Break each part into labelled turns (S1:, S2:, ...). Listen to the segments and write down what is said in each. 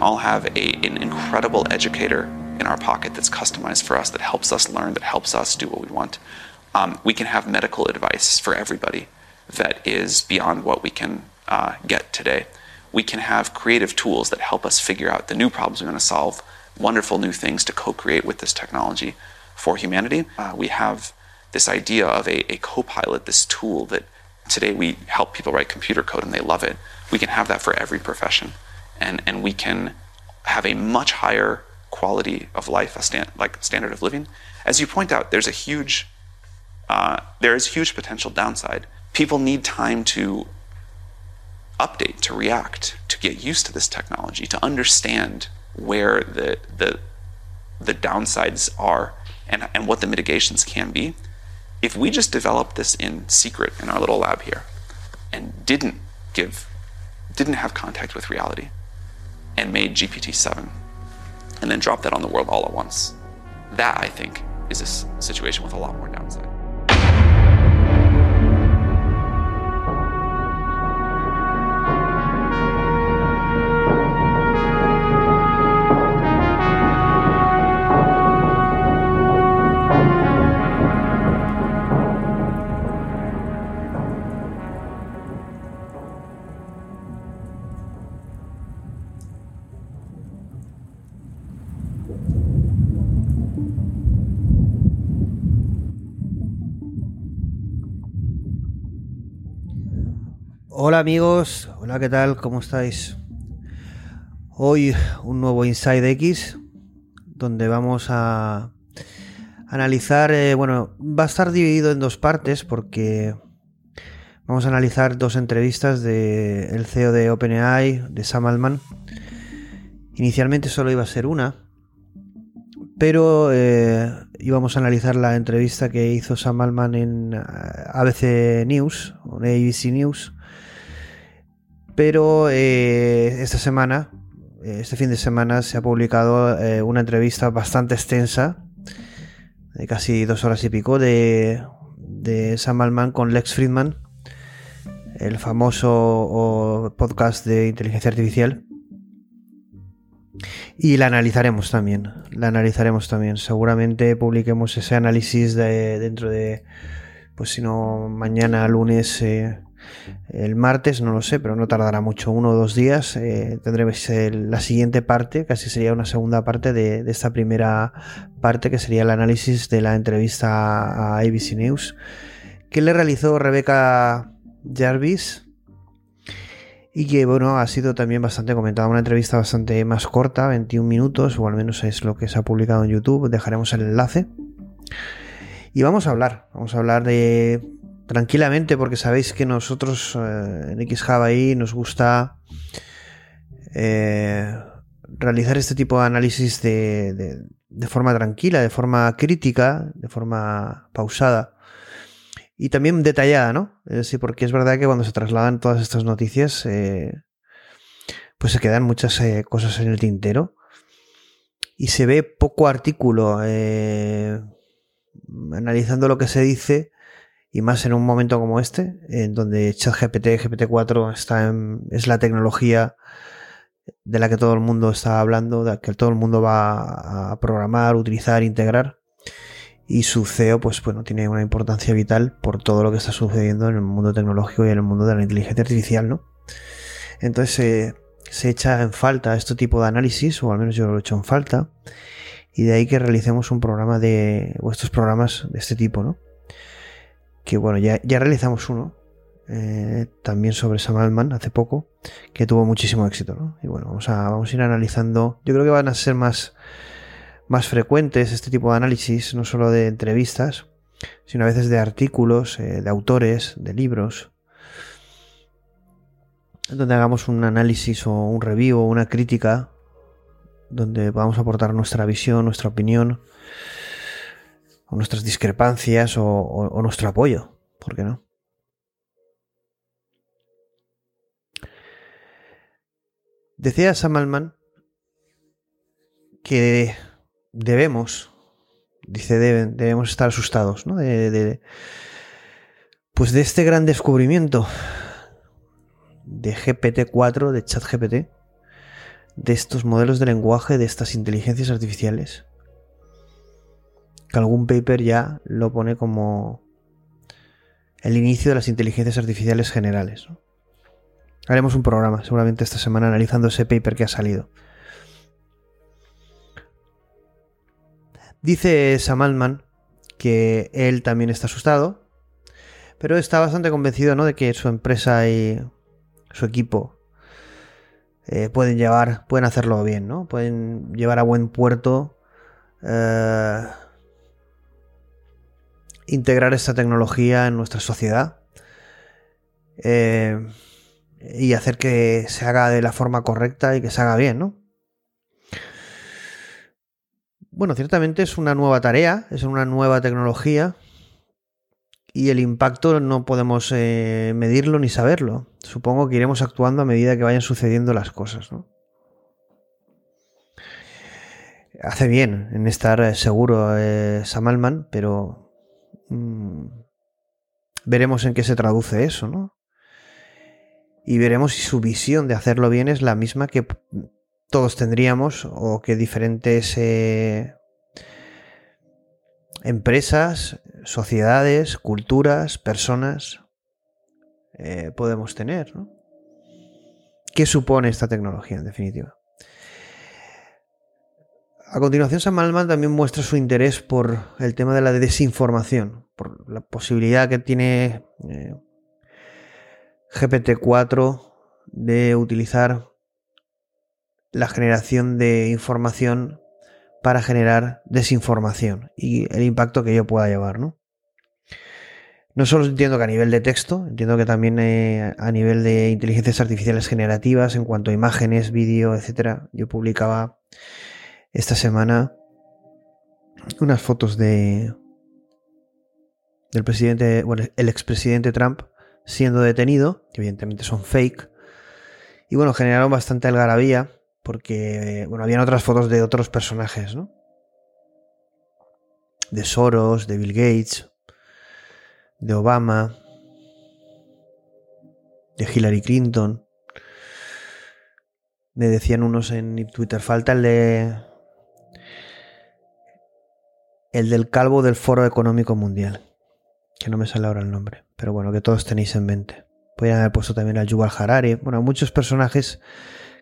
S1: all have a, an incredible educator in our pocket that's customized for us, that helps us learn, that helps us do what we want. Um, we can have medical advice for everybody that is beyond what we can uh, get today. We can have creative tools that help us figure out the new problems we're going to solve, wonderful new things to co create with this technology for humanity. Uh, we have this idea of a, a co pilot, this tool that today we help people write computer code and they love it. We can have that for every profession. And, and we can have a much higher quality of life, a stand, like standard of living. As you point out, there's a huge, uh, there is huge potential downside. People need time to update, to react, to get used to this technology, to understand where the, the, the downsides are and, and what the mitigations can be. If we just developed this in secret in our little lab here and didn't give, didn't have contact with reality and made GPT-7 and then dropped that on the world all at once, that I think is a situation with a lot more downside.
S2: Hola amigos, hola, ¿qué tal? ¿Cómo estáis? Hoy un nuevo Inside X, donde vamos a analizar, eh, bueno, va a estar dividido en dos partes porque vamos a analizar dos entrevistas del el CEO de OpenAI, de Sam Altman. Inicialmente solo iba a ser una, pero eh, íbamos a analizar la entrevista que hizo Sam Altman en eh, ABC News, en ABC News, pero eh, esta semana, eh, este fin de semana, se ha publicado eh, una entrevista bastante extensa, de casi dos horas y pico, de, de Sam Altman con Lex Friedman, el famoso podcast de inteligencia artificial. Y la analizaremos también. La analizaremos también. Seguramente publiquemos ese análisis de, dentro de, pues si no, mañana, lunes, el martes, no lo sé, pero no tardará mucho, uno o dos días. Eh, tendremos la siguiente parte, casi sería una segunda parte de, de esta primera parte, que sería el análisis de la entrevista a ABC News, que le realizó Rebeca Jarvis. Y que bueno, ha sido también bastante comentada, una entrevista bastante más corta, 21 minutos, o al menos es lo que se ha publicado en YouTube, dejaremos el enlace. Y vamos a hablar, vamos a hablar de tranquilamente, porque sabéis que nosotros eh, en XHub ahí nos gusta eh, realizar este tipo de análisis de, de- de forma tranquila, de forma crítica, de forma pausada y también detallada, ¿no? Es decir, porque es verdad que cuando se trasladan todas estas noticias, eh, pues se quedan muchas cosas en el tintero y se ve poco artículo analizando lo que se dice y más en un momento como este, en donde ChatGPT, GPT-4 está en- es la tecnología de la que todo el mundo está hablando, de la que todo el mundo va a programar, utilizar, integrar. Y su CEO, pues bueno, tiene una importancia vital por todo lo que está sucediendo en el mundo tecnológico y en el mundo de la inteligencia artificial, ¿no? Entonces, eh, se echa en falta este tipo de análisis, o al menos yo lo he hecho en falta, y de ahí que realicemos un programa de, o estos programas de este tipo, ¿no? Que bueno, ya, ya realizamos uno, eh, también sobre Sam Altman hace poco, que tuvo muchísimo éxito, ¿no? Y bueno, vamos a, vamos a ir analizando, yo creo que van a ser más, más frecuentes este tipo de análisis, no solo de entrevistas, sino a veces de artículos, eh, de autores, de libros, donde hagamos un análisis o un review o una crítica, donde vamos a aportar nuestra visión, nuestra opinión, o nuestras discrepancias o, nuestro apoyo, ¿por qué no? Decía Sam Altman que debemos, dice deben, debemos estar asustados, ¿no? Pues de este gran descubrimiento de GPT-4, de ChatGPT, de estos modelos de lenguaje, de estas inteligencias artificiales. Que algún paper ya lo pone como el inicio de las inteligencias artificiales generales. Haremos un programa seguramente esta semana analizando ese paper que ha salido. Dice Sam Altman que él también está asustado, pero está bastante convencido ¿no? de que su empresa y su equipo eh, pueden llevar, pueden hacerlo bien, ¿no? Pueden llevar a buen puerto eh, integrar esta tecnología en nuestra sociedad eh, y hacer que se haga de la forma correcta y que se haga bien, ¿no? Bueno, ciertamente es una nueva tarea, es una nueva tecnología y el impacto no podemos eh, medirlo ni saberlo. Supongo que iremos actuando a medida que vayan sucediendo las cosas. ¿no? Hace bien en estar eh, seguro Samalman, pero mm, veremos en qué se traduce eso, ¿no? Y veremos si su visión de hacerlo bien es la misma que todos tendríamos o que diferentes empresas, sociedades, culturas, personas eh, podemos tener. ¿Qué supone esta tecnología en definitiva? A continuación, Sam Altman también muestra su interés por el tema de la desinformación, por la posibilidad que tiene eh, GPT-4 de utilizar la generación de información para generar desinformación y el impacto que ello pueda llevar, ¿no? No solo entiendo que a nivel de texto, entiendo que también eh, a nivel de inteligencias artificiales generativas, en cuanto a imágenes, vídeo, etcétera. Yo publicaba esta semana unas fotos de del presidente, bueno, el expresidente Trump siendo detenido, que evidentemente son fake, y bueno, generaron bastante algarabía porque, bueno, habían otras fotos de otros personajes, ¿no? De Soros, de Bill Gates, de Obama, de Hillary Clinton. Me decían unos en Twitter, falta el de... El del calvo del Foro Económico Mundial. Que no me sale ahora el nombre. Pero bueno, que todos tenéis en mente. Podrían haber puesto también al Yuval Harari. Bueno, muchos personajes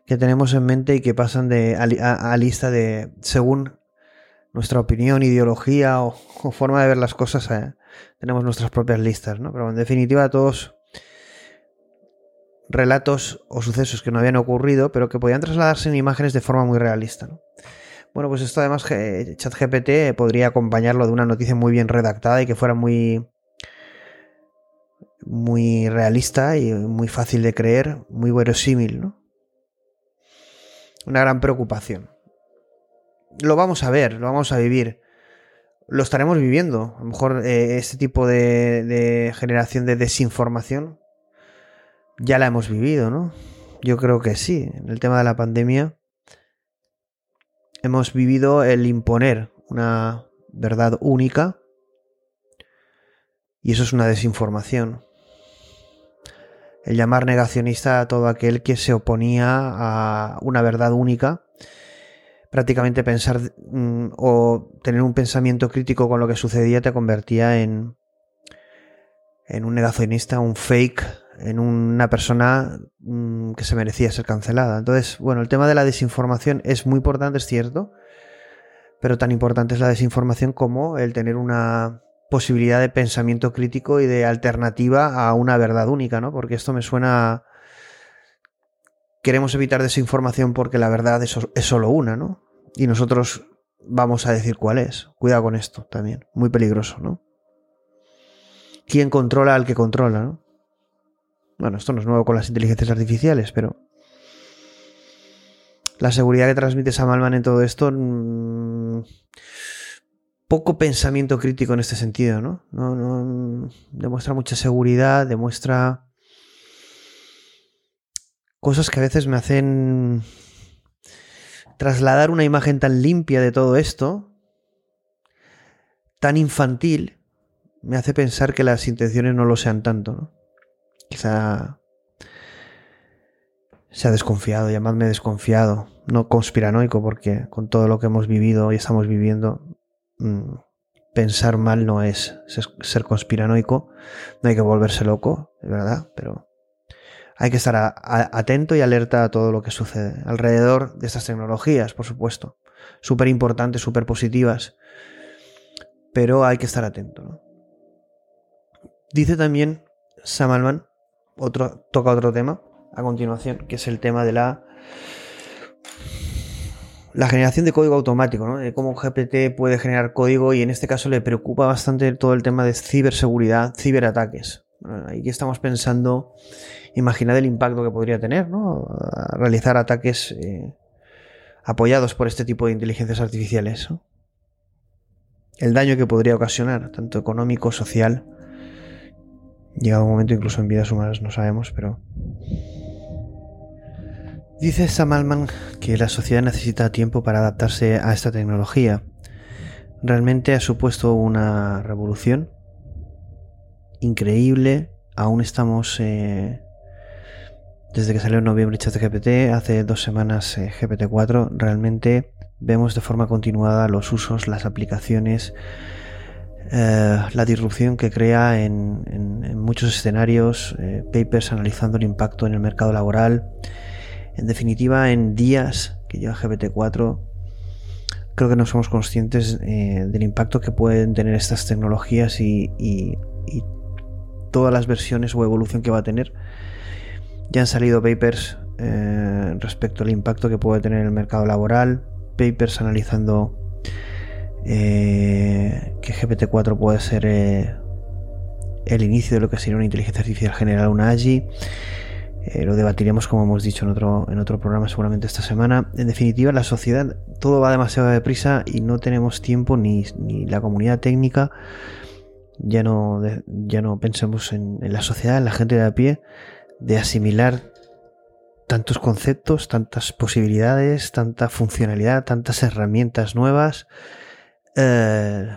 S2: que tenemos en mente y que pasan de, a, lista de, según nuestra opinión, ideología o, forma de ver las cosas, eh, tenemos nuestras propias listas, ¿no? Pero en definitiva todos relatos o sucesos que no habían ocurrido, pero que podían trasladarse en imágenes de forma muy realista, ¿no? Bueno, pues esto además ChatGPT podría acompañarlo de una noticia muy bien redactada y que fuera muy muy realista y muy fácil de creer, muy verosímil, ¿no? una gran preocupación. Lo vamos a ver, lo vamos a vivir. Lo estaremos viviendo. A lo mejor eh, este tipo de, generación de desinformación ya la hemos vivido, ¿no? Yo creo que sí. En el tema de la pandemia hemos vivido el imponer una verdad única. Y eso es una desinformación. El llamar negacionista a todo aquel que se oponía a una verdad única, prácticamente pensar mm, o tener un pensamiento crítico con lo que sucedía te convertía en, en un negacionista, un fake en una persona mm, que se merecía ser cancelada. Entonces, bueno, el tema de la desinformación es muy importante, es cierto, pero tan importante es la desinformación como el tener una posibilidad de pensamiento crítico y de alternativa a una verdad única, ¿no? Porque esto me suena... Queremos evitar desinformación porque la verdad es, es solo una, ¿no? Y nosotros vamos a decir cuál es. Cuidado con esto también. Muy peligroso, ¿no? ¿Quién controla al que controla, no? Bueno, esto no es nuevo con las inteligencias artificiales, pero la seguridad que transmite Samalman en todo esto mm, poco pensamiento crítico en este sentido, ¿no? ¿no? Demuestra mucha seguridad, demuestra cosas que a veces me hacen trasladar una imagen tan limpia de todo esto, tan infantil, me hace pensar que las intenciones no lo sean tanto, ¿no? Quizá se ha desconfiado, llamadme desconfiado, no conspiranoico, porque con todo lo que hemos vivido y estamos viviendo, Mm, pensar mal no es ser conspiranoico, no hay que volverse loco, de verdad, pero hay que estar atento y alerta a todo lo que sucede alrededor de estas tecnologías, por supuesto, súper importantes, súper positivas, pero hay que estar atento. Dice también Sam otro, toca otro tema a continuación, que es el tema de la la generación de código automático, ¿no? De cómo GPT puede generar código y en este caso le preocupa bastante todo el tema de ciberseguridad, ciberataques. aquí estamos pensando, imaginad el impacto que podría tener, ¿no? realizar ataques eh, apoyados por este tipo de inteligencias artificiales. El daño que podría ocasionar, tanto económico, social, llegado un momento incluso en vidas humanas, no sabemos, pero Dice Sam Altman que la sociedad necesita tiempo para adaptarse a esta tecnología. Realmente ha supuesto una revolución increíble. Aún estamos eh, desde que salió en noviembre ChatGPT, hace dos semanas eh, GPT-4. Realmente vemos de forma continuada los usos, las aplicaciones, eh, la disrupción que crea en, muchos escenarios, papers analizando el impacto en el mercado laboral en definitiva, en días que lleva GPT-4, creo que no somos conscientes eh, del impacto que pueden tener estas tecnologías y, todas las versiones o evolución que va a tener. Ya han salido papers eh, respecto al impacto que puede tener en el mercado laboral, papers analizando eh, que GPT-4 puede ser el inicio de lo que sería una inteligencia artificial general, una AGI. Eh, lo debatiremos, como hemos dicho en otro, en otro programa, seguramente esta semana. En definitiva, la sociedad, todo va demasiado deprisa y no tenemos tiempo, ni, la comunidad técnica, ya no, ya no pensemos en, la sociedad, en la gente de a pie, de asimilar tantos conceptos, tantas posibilidades, tanta funcionalidad, tantas herramientas nuevas. Eh,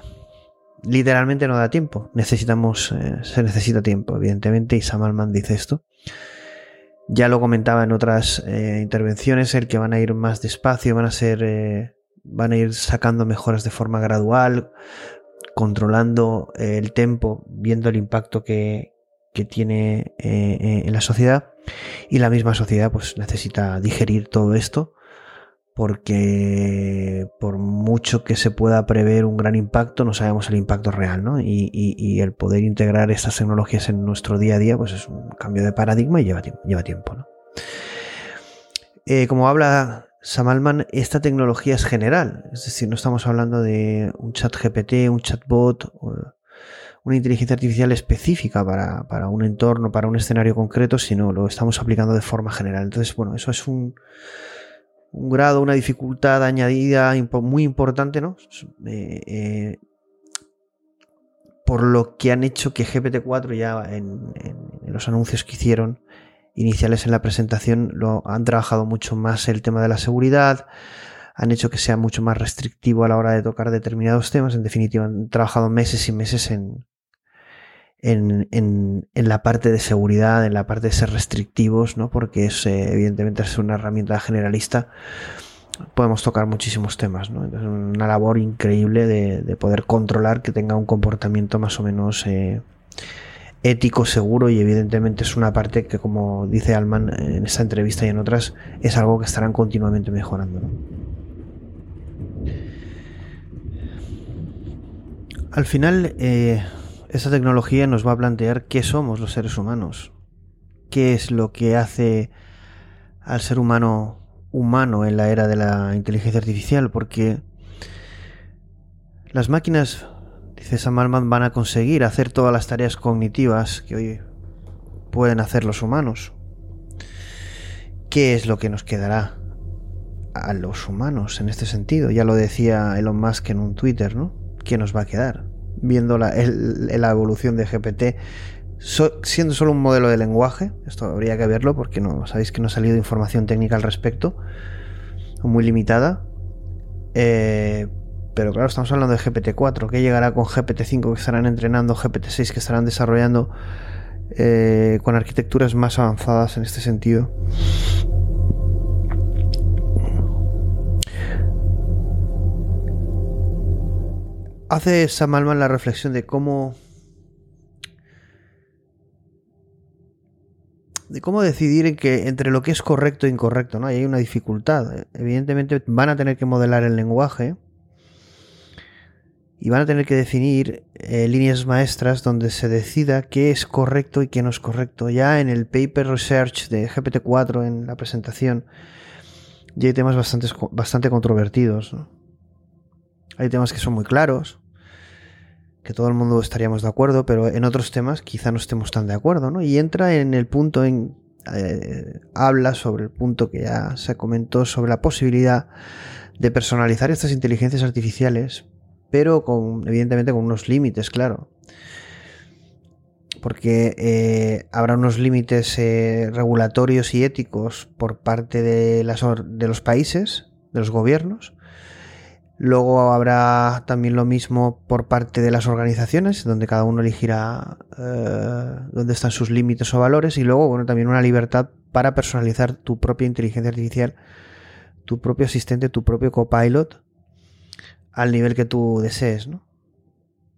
S2: literalmente no da tiempo. Necesitamos, eh, se necesita tiempo, evidentemente, y Samalman dice esto. Ya lo comentaba en otras eh, intervenciones, el que van a ir más despacio, van a ser. Van a ir sacando mejoras de forma gradual, controlando el tempo, viendo el impacto que, que tiene en la sociedad. Y la misma sociedad pues necesita digerir todo esto porque por mucho que se pueda prever un gran impacto, no sabemos el impacto real, ¿no? Y, el poder integrar estas tecnologías en nuestro día a día, pues es un cambio de paradigma y lleva, lleva tiempo, ¿no? Eh, como habla Samalman, esta tecnología es general, es decir, no estamos hablando de un chat GPT, un chatbot, una inteligencia artificial específica para, para un entorno, para un escenario concreto, sino lo estamos aplicando de forma general. Entonces, bueno, eso es un un grado, una dificultad añadida muy importante, ¿no? Eh, eh, por lo que han hecho que GPT-4 ya en, los anuncios que hicieron iniciales en la presentación lo han trabajado mucho más el tema de la seguridad, han hecho que sea mucho más restrictivo a la hora de tocar determinados temas, en definitiva han trabajado meses y meses en, en, en, en, la parte de seguridad, en la parte de ser restrictivos, ¿no? porque es, eh, evidentemente es una herramienta generalista, podemos tocar muchísimos temas. ¿no? Es una labor increíble de, de, poder controlar que tenga un comportamiento más o menos eh, ético, seguro y evidentemente es una parte que, como dice Alman en esta entrevista y en otras, es algo que estarán continuamente mejorando. Al final, eh, esta tecnología nos va a plantear qué somos los seres humanos, qué es lo que hace al ser humano humano en la era de la inteligencia artificial, porque las máquinas, dice Sam Altman, van a conseguir hacer todas las tareas cognitivas que hoy pueden hacer los humanos. ¿Qué es lo que nos quedará a los humanos en este sentido? Ya lo decía Elon Musk en un Twitter, ¿no? ¿qué nos va a quedar? Viendo la, la evolución de GPT, siendo solo un modelo de lenguaje, esto habría que verlo porque no sabéis que no ha salido información técnica al respecto, muy limitada. Eh, pero claro, estamos hablando de GPT-4, que llegará con GPT-5 que estarán entrenando, GPT-6 que estarán desarrollando eh, con arquitecturas más avanzadas en este sentido. Hace Sam Altman la reflexión de cómo de cómo decidir que entre lo que es correcto e incorrecto, ¿no? hay una dificultad. Evidentemente van a tener que modelar el lenguaje y van a tener que definir eh, líneas maestras donde se decida qué es correcto y qué no es correcto. Ya en el paper research de GPT-4 en la presentación ya hay temas bastante, bastante controvertidos. Hay temas que son muy claros, que todo el mundo estaríamos de acuerdo, pero en otros temas quizá no estemos tan de acuerdo, ¿no? Y entra en el punto en... Eh, habla sobre el punto que ya se comentó sobre la posibilidad de personalizar estas inteligencias artificiales, pero con, evidentemente con unos límites, claro. Porque eh, habrá unos límites eh, regulatorios y éticos por parte de, las, de los países, de los gobiernos, Luego habrá también lo mismo por parte de las organizaciones, donde cada uno elegirá eh, dónde están sus límites o valores. Y luego, bueno, también una libertad para personalizar tu propia inteligencia artificial, tu propio asistente, tu propio copilot, al nivel que tú desees, ¿no?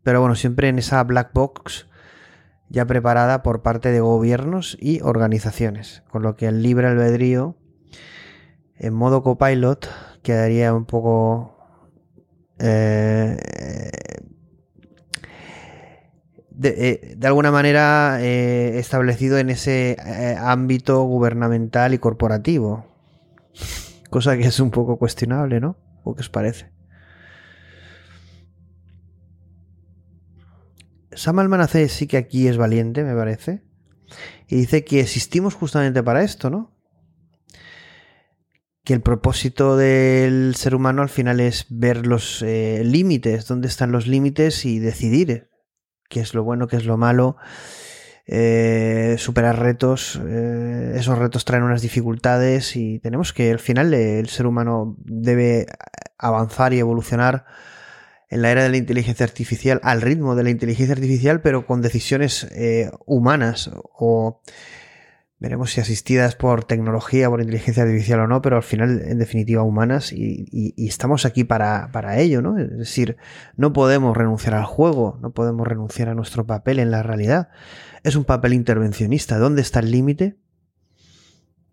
S2: Pero bueno, siempre en esa black box ya preparada por parte de gobiernos y organizaciones. Con lo que el libre albedrío en modo copilot quedaría un poco eh, eh, de, alguna manera eh, establecido en ese ámbito gubernamental y corporativo. Cosa que es un poco cuestionable, ¿no? ¿O qué os parece? Sam Almanace sí que aquí es valiente, me parece. Y dice que existimos justamente para esto, ¿no? Que el propósito del ser humano al final es ver los eh, límites, dónde están los límites y decidir qué es lo bueno, qué es lo malo, eh, superar retos, eh, esos retos traen unas dificultades y tenemos que al final el ser humano debe avanzar y evolucionar en la era de la inteligencia artificial al ritmo de la inteligencia artificial pero con decisiones humanas o veremos si asistidas por tecnología, por inteligencia artificial o no, pero al final, en definitiva, humanas y, estamos aquí para, para, ello, ¿no? Es decir, no podemos renunciar al juego, no podemos renunciar a nuestro papel en la realidad. Es un papel intervencionista. ¿Dónde está el límite?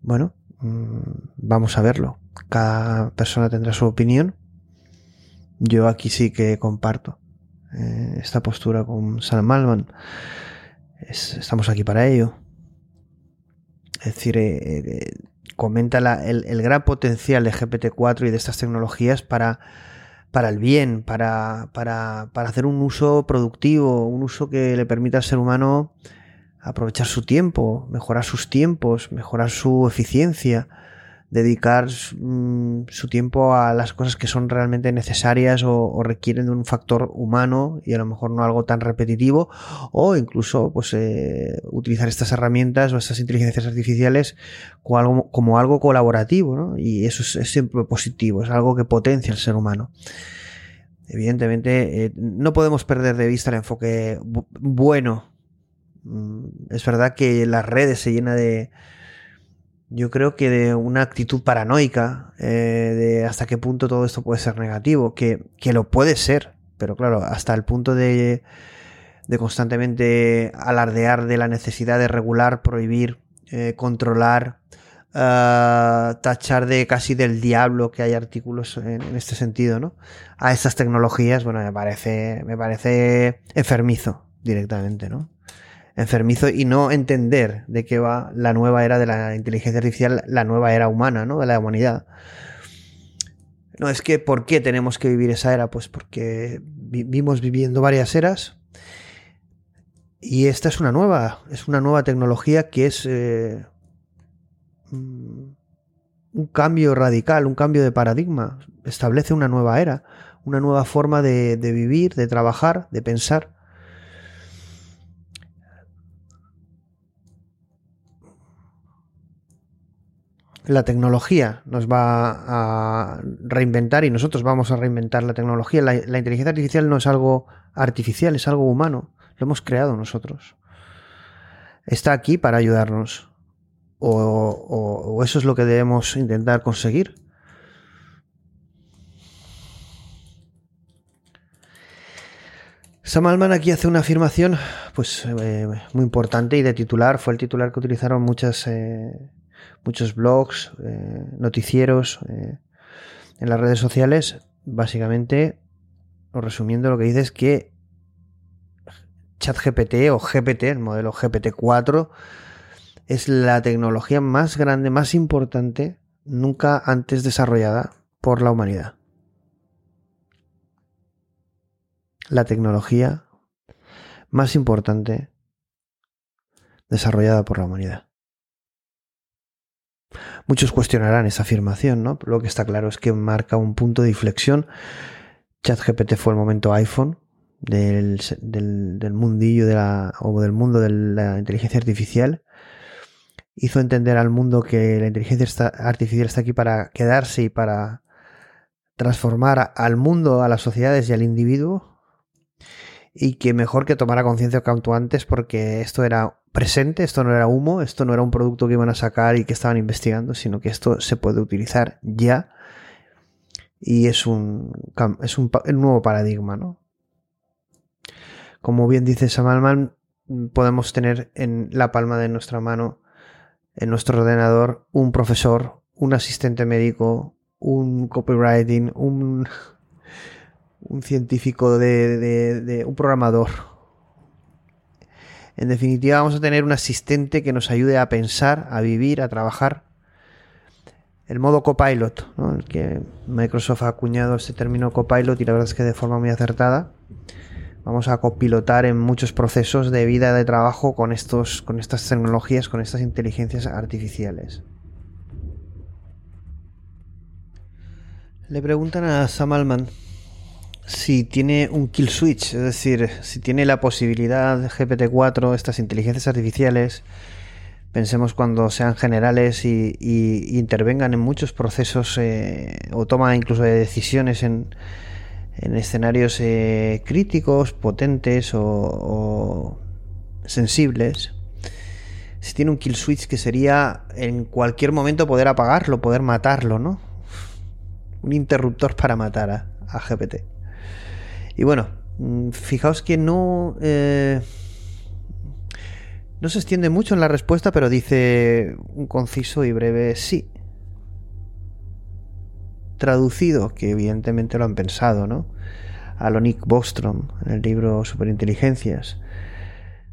S2: Bueno, mm, vamos a verlo. Cada persona tendrá su opinión. Yo aquí sí que comparto eh, esta postura con Sam Malman. estamos aquí para ello. Es decir, eh, eh, comenta el, gran potencial de GPT-4 y de estas tecnologías para, para el bien, para, para, para, hacer un uso productivo, un uso que le permita al ser humano aprovechar su tiempo, mejorar sus tiempos, mejorar su eficiencia, dedicar mm, su tiempo a las cosas que son realmente necesarias o, requieren de un factor humano y a lo mejor no algo tan repetitivo o incluso pues eh, utilizar estas herramientas o estas inteligencias artificiales como algo, como algo colaborativo ¿no? y eso es, siempre positivo es algo que potencia al ser humano evidentemente eh, no podemos perder de vista el enfoque bueno mm, es verdad que las redes se llena de yo creo que de una actitud paranoica, eh, de hasta qué punto todo esto puede ser negativo, que, que, lo puede ser, pero claro, hasta el punto de de constantemente alardear de la necesidad de regular, prohibir, eh, controlar, eh, tachar de casi del diablo que hay artículos en, este sentido, ¿no? A estas tecnologías, bueno, me parece, me parece enfermizo directamente, ¿no? Enfermizo y no entender de qué va la nueva era de la inteligencia artificial, la nueva era humana, ¿no? De la humanidad. No, es que ¿por qué tenemos que vivir esa era? Pues porque vivimos viviendo varias eras y esta es una nueva, es una nueva tecnología que es eh, mm, un cambio radical, un cambio de paradigma. Establece una nueva era, una nueva forma de, de vivir, de trabajar, de pensar. La tecnología nos va a reinventar y nosotros vamos a reinventar la tecnología. La, inteligencia artificial no es algo artificial, es algo humano. Lo hemos creado nosotros. Está aquí para ayudarnos. O, eso es lo que debemos intentar conseguir. Sam Altman aquí hace una afirmación pues eh, muy importante y de titular. Fue el titular que utilizaron muchas, eh, muchos blogs, eh, noticieros en las redes sociales. Básicamente, o resumiendo, lo que dice es que ChatGPT o GPT, el modelo GPT-4, es la tecnología más grande, más importante, nunca antes desarrollada por la humanidad. La tecnología más importante desarrollada por la humanidad. Muchos cuestionarán esa afirmación, ¿no? Lo que está claro es que marca un punto de inflexión. ChatGPT fue el momento iPhone, del, del, mundillo de la, o del mundo de la inteligencia artificial. Hizo entender al mundo que la inteligencia artificial está aquí para quedarse y para transformar al mundo, a las sociedades y al individuo. Y que mejor que tomara conciencia cuanto antes porque esto era presente, esto no era humo, esto no era un producto que iban a sacar y que estaban investigando, sino que esto se puede utilizar ya. Y es un, es un, un nuevo paradigma, ¿no? Como bien dice Samalman, podemos tener en la palma de nuestra mano, en nuestro ordenador, un profesor, un asistente médico, un copywriting, un, un científico de, un programador. En definitiva, vamos a tener un asistente que nos ayude a pensar, a vivir, a trabajar. El modo copilot, el que Microsoft ha acuñado este término copilot y la verdad es que de forma muy acertada vamos a copilotar en muchos procesos de vida de trabajo con estos con estas tecnologías, con estas inteligencias artificiales. Le preguntan a Sam Altman si tiene un kill switch, es decir, si tiene la posibilidad de GPT-4, estas inteligencias artificiales, pensemos cuando sean generales y, intervengan en muchos procesos eh, o toma incluso de decisiones en, en escenarios eh, críticos, potentes o, sensibles, si tiene un kill switch que sería en cualquier momento poder apagarlo, poder matarlo, ¿no? Un interruptor para matar a, GPT. Y bueno, mm, fijaos que no... Eh, no se extiende mucho en la respuesta, pero dice un conciso y breve sí traducido, que evidentemente lo han pensado, ¿no? A lo Nick Bostrom, en el libro Superinteligencias,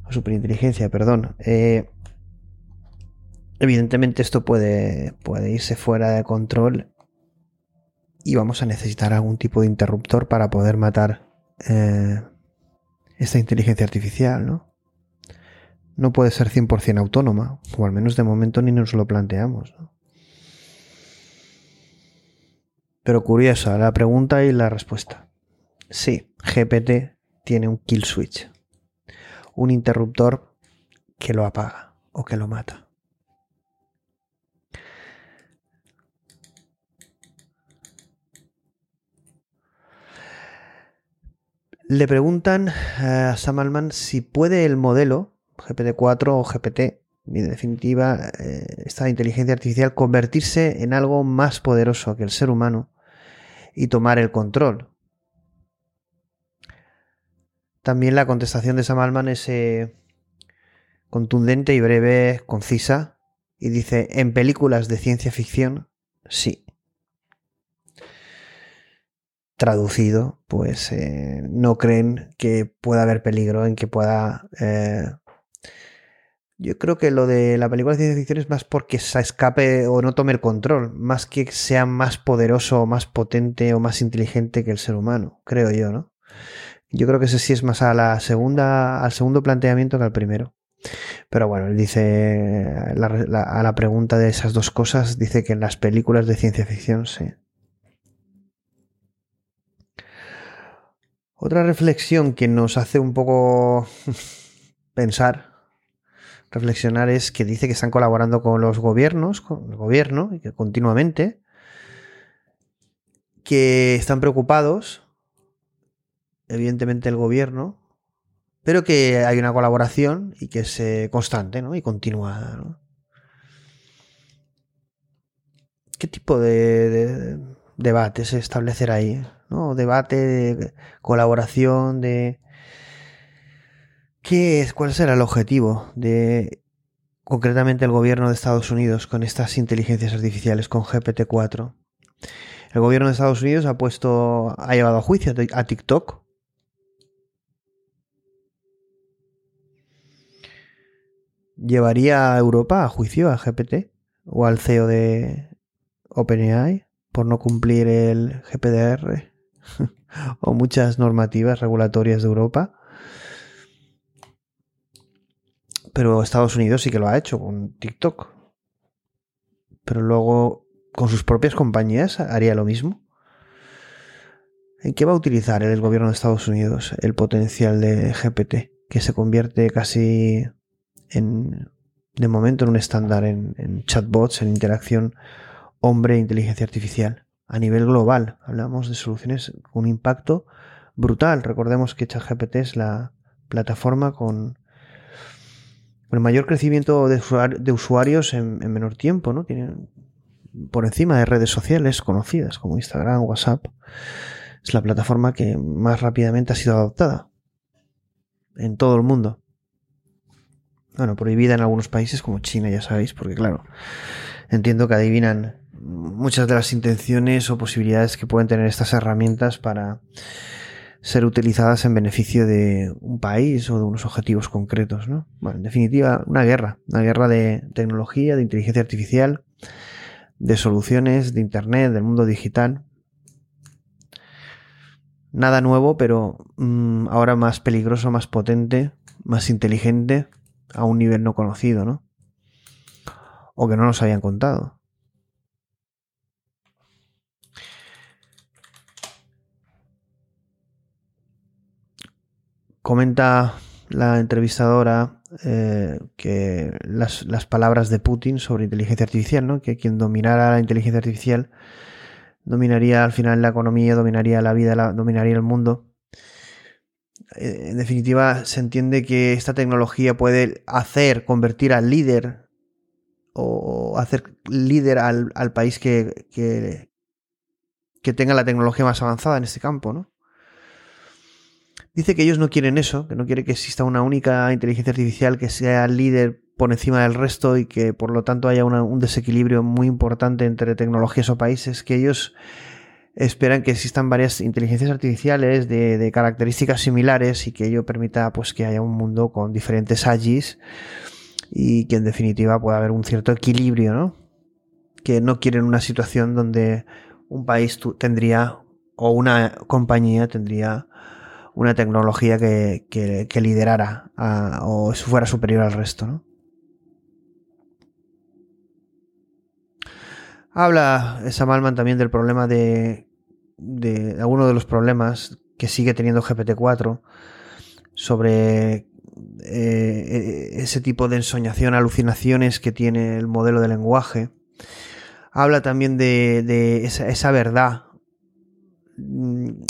S2: o Superinteligencia, perdón. Eh, evidentemente esto puede, puede irse fuera de control y vamos a necesitar algún tipo de interruptor para poder matar eh, esta inteligencia artificial, ¿no? No puede ser 100% autónoma, o al menos de momento ni nos lo planteamos. Pero curiosa la pregunta y la respuesta. Sí, GPT tiene un kill switch. Un interruptor que lo apaga o que lo mata. Le preguntan a Sam Altman si puede el modelo GPT-4 o GPT, en definitiva, eh, esta inteligencia artificial, convertirse en algo más poderoso que el ser humano y tomar el control. también la contestación de Sam Altman es eh, contundente y breve, concisa, y dice, en películas de ciencia ficción, sí. Traducido, pues eh, no creen que pueda haber peligro en que pueda... Eh, yo creo que lo de la película de ciencia ficción es más porque se escape o no tome el control, más que sea más poderoso o más potente o más inteligente que el ser humano, creo yo, ¿no? Yo creo que ese sí es más a la segunda, al segundo planteamiento que al primero. Pero bueno, él dice a la pregunta de esas dos cosas, dice que en las películas de ciencia ficción sí. Otra reflexión que nos hace un poco pensar, reflexionar, es que dice que están colaborando con los gobiernos, con el gobierno, y que continuamente, que están preocupados, evidentemente el gobierno, pero que hay una colaboración y que es eh, constante ¿no? y continuada. ¿Qué tipo de, debate se establecerá ahí? ¿No? Debate, de colaboración, de... ¿Qué es? ¿Cuál será el objetivo de concretamente el gobierno de Estados Unidos con estas inteligencias artificiales, con GPT-4? El gobierno de Estados Unidos ha puesto, ha llevado a juicio a TikTok ¿Llevaría a Europa a juicio a GPT o al CEO de OpenAI por no cumplir el GPDR o muchas normativas regulatorias de Europa? Pero Estados Unidos sí que lo ha hecho con TikTok. Pero luego con sus propias compañías haría lo mismo. ¿En qué va a utilizar el gobierno de Estados Unidos el potencial de GPT? Que se convierte casi de momento en un estándar en, chatbots, en interacción hombre-inteligencia artificial. A nivel global, hablamos de soluciones con un impacto brutal. Recordemos que ChatGPT es la plataforma con, el mayor crecimiento de, usuarios en, menor tiempo, ¿no? Tienen por encima de redes sociales conocidas como Instagram, WhatsApp. Es la plataforma que más rápidamente ha sido adoptada en todo el mundo bueno, prohibida en algunos países como China, ya sabéis, porque claro, entiendo que adivinan muchas de las intenciones o posibilidades que pueden tener estas herramientas para ser utilizadas en beneficio de un país o de unos objetivos concretos, ¿no? Bueno, en definitiva, una guerra, una guerra de tecnología, de inteligencia artificial, de soluciones, de Internet, del mundo digital. Nada nuevo, pero mm, ahora más peligroso, más potente, más inteligente a un nivel no conocido, ¿no? O que no nos habían contado. Comenta la entrevistadora eh, que las, palabras de Putin sobre inteligencia artificial, ¿no? que quien dominara la inteligencia artificial dominaría al final la economía, dominaría la vida, dominaría el mundo. Eh, en definitiva, se entiende que esta tecnología puede hacer, convertir al líder o hacer líder al, país que, que, tenga la tecnología más avanzada en este campo, ¿no? Dice que ellos no quieren eso, que no quiere que exista una única inteligencia artificial que sea líder por encima del resto y que por lo tanto haya un desequilibrio muy importante entre tecnologías o países, que ellos esperan que existan varias inteligencias artificiales de, características similares y que ello permita pues que haya un mundo con diferentes AGIs y que en definitiva pueda haber un cierto equilibrio, ¿no? Que no quieren una situación donde un país tendría o una compañía tendría una tecnología que, que, liderara o fuera superior al resto, ¿no? Habla Samalman también del problema de de alguno de los problemas que sigue teniendo GPT-4 sobre eh, ese tipo de ensoñación, alucinaciones que tiene el modelo de lenguaje. Habla también de, esa, verdad,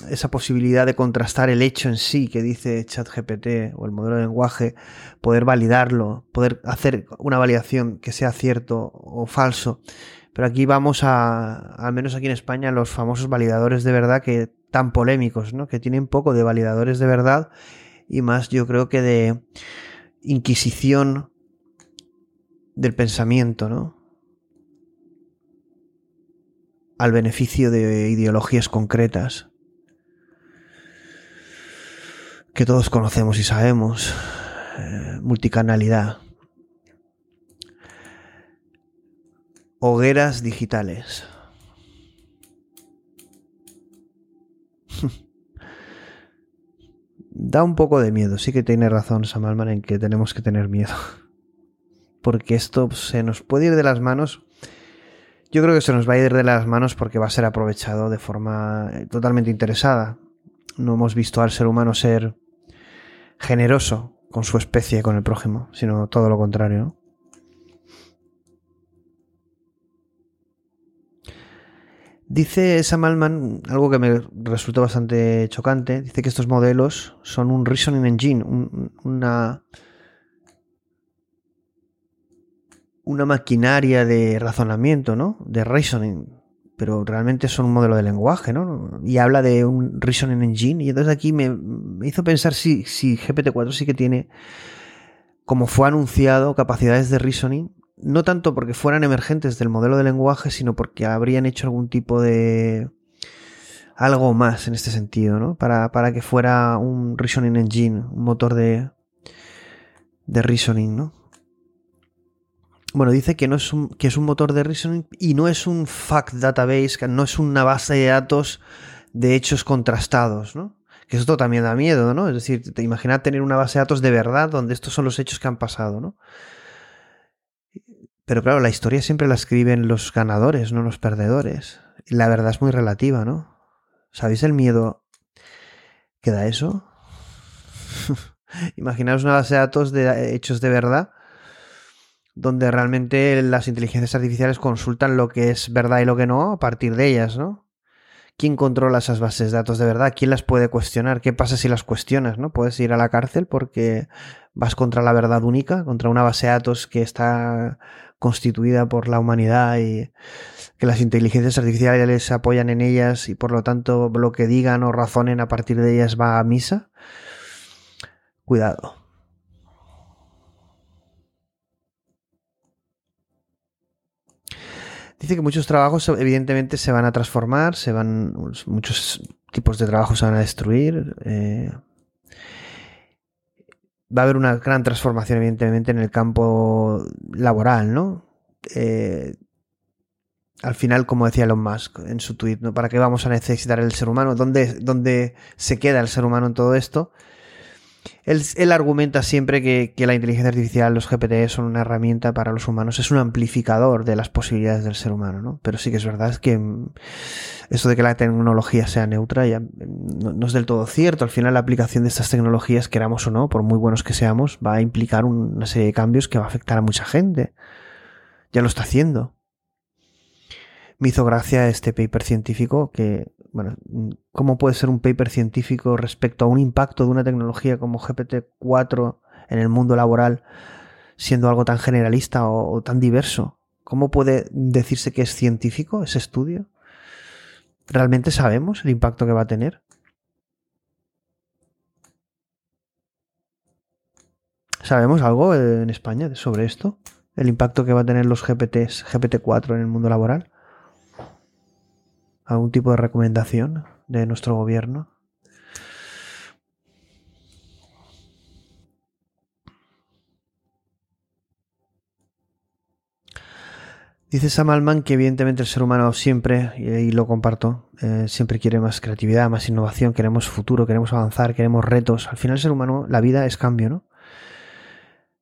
S2: esa posibilidad de contrastar el hecho en sí que dice ChatGPT o el modelo de lenguaje, poder validarlo, poder hacer una validación que sea cierto o falso pero aquí vamos a, al menos aquí en España, los famosos validadores de verdad que tan polémicos, ¿no? Que tienen poco de validadores de verdad y más yo creo que de inquisición del pensamiento, ¿no? Al beneficio de ideologías concretas que todos conocemos y sabemos. Eh, multicanalidad. Hogueras digitales. da un poco de miedo. Sí que tiene razón Samalman en que tenemos que tener miedo. Porque esto se nos puede ir de las manos. Yo creo que se nos va a ir de las manos porque va a ser aprovechado de forma eh, totalmente interesada. No hemos visto al ser humano ser generoso con su especie, con el prójimo, sino todo lo contrario. Dice Sam Altman algo que me resultó bastante chocante. Dice que estos modelos son un reasoning engine, una, una maquinaria de razonamiento, ¿no? De reasoning. Pero realmente son un modelo de lenguaje, ¿no? Y habla de un reasoning engine. Y entonces aquí me, hizo pensar si, si GPT-4 sí que tiene, como fue anunciado, capacidades de reasoning no tanto porque fueran emergentes del modelo de lenguaje, sino porque habrían hecho algún tipo de algo más en este sentido, ¿no? Para, para que fuera un reasoning engine, un motor de, de reasoning, ¿no? Bueno, dice que, no es un, que es un motor de reasoning y no es un fact database, que no es una base de datos de hechos contrastados, ¿no? Que esto también da miedo, ¿no? Es decir, te imaginas tener una base de datos de verdad donde estos son los hechos que han pasado, ¿no? Pero claro, la historia siempre la escriben los ganadores, no los perdedores. La verdad es muy relativa, ¿no? ¿Sabéis el miedo que da eso? Imaginaos una base de datos de hechos de verdad, donde realmente las inteligencias artificiales consultan lo que es verdad y lo que no a partir de ellas, ¿no? ¿Quién controla esas bases de datos de verdad? ¿Quién las puede cuestionar? ¿Qué pasa si las cuestionas? ¿No? Puedes ir a la cárcel porque vas contra la verdad única, contra una base de datos que está constituida por la humanidad y que las inteligencias artificiales apoyan en ellas y por lo tanto lo que digan o razonen a partir de ellas va a misa. Cuidado. Dice que muchos trabajos evidentemente se van a transformar, se van muchos tipos de trabajos se van a destruir. Eh, va a haber una gran transformación, evidentemente, en el campo laboral, ¿no? Eh, al final, como decía Elon Musk en su tweet, ¿no? ¿Para qué vamos a necesitar el ser humano? ¿Dónde, ¿Dónde, se queda el ser humano en todo esto? Él, argumenta siempre que, la inteligencia artificial, los GPT, son una herramienta para los humanos, es un amplificador de las posibilidades del ser humano, ¿no? Pero sí que es verdad que mm, eso de que la tecnología sea neutra ya mm, no, es del todo cierto. Al final la aplicación de estas tecnologías, queramos o no, por muy buenos que seamos, va a implicar una serie de cambios que va a afectar a mucha gente. Ya lo está haciendo. Me hizo gracia este paper científico que bueno, ¿cómo puede ser un paper científico respecto a un impacto de una tecnología como GPT-4 en el mundo laboral siendo algo tan generalista o, tan diverso? ¿Cómo puede decirse que es científico ese estudio? ¿Realmente sabemos el impacto que va a tener? ¿Sabemos algo en España sobre esto? ¿El impacto que va a tener los GPTs, GPT-4 en el mundo laboral? Algún tipo de recomendación de nuestro gobierno? Dice Sam Altman que evidentemente el ser humano siempre, y lo comparto, eh, siempre quiere más creatividad, más innovación, queremos futuro, queremos avanzar, queremos retos. Al final el ser humano, la vida es cambio, ¿no?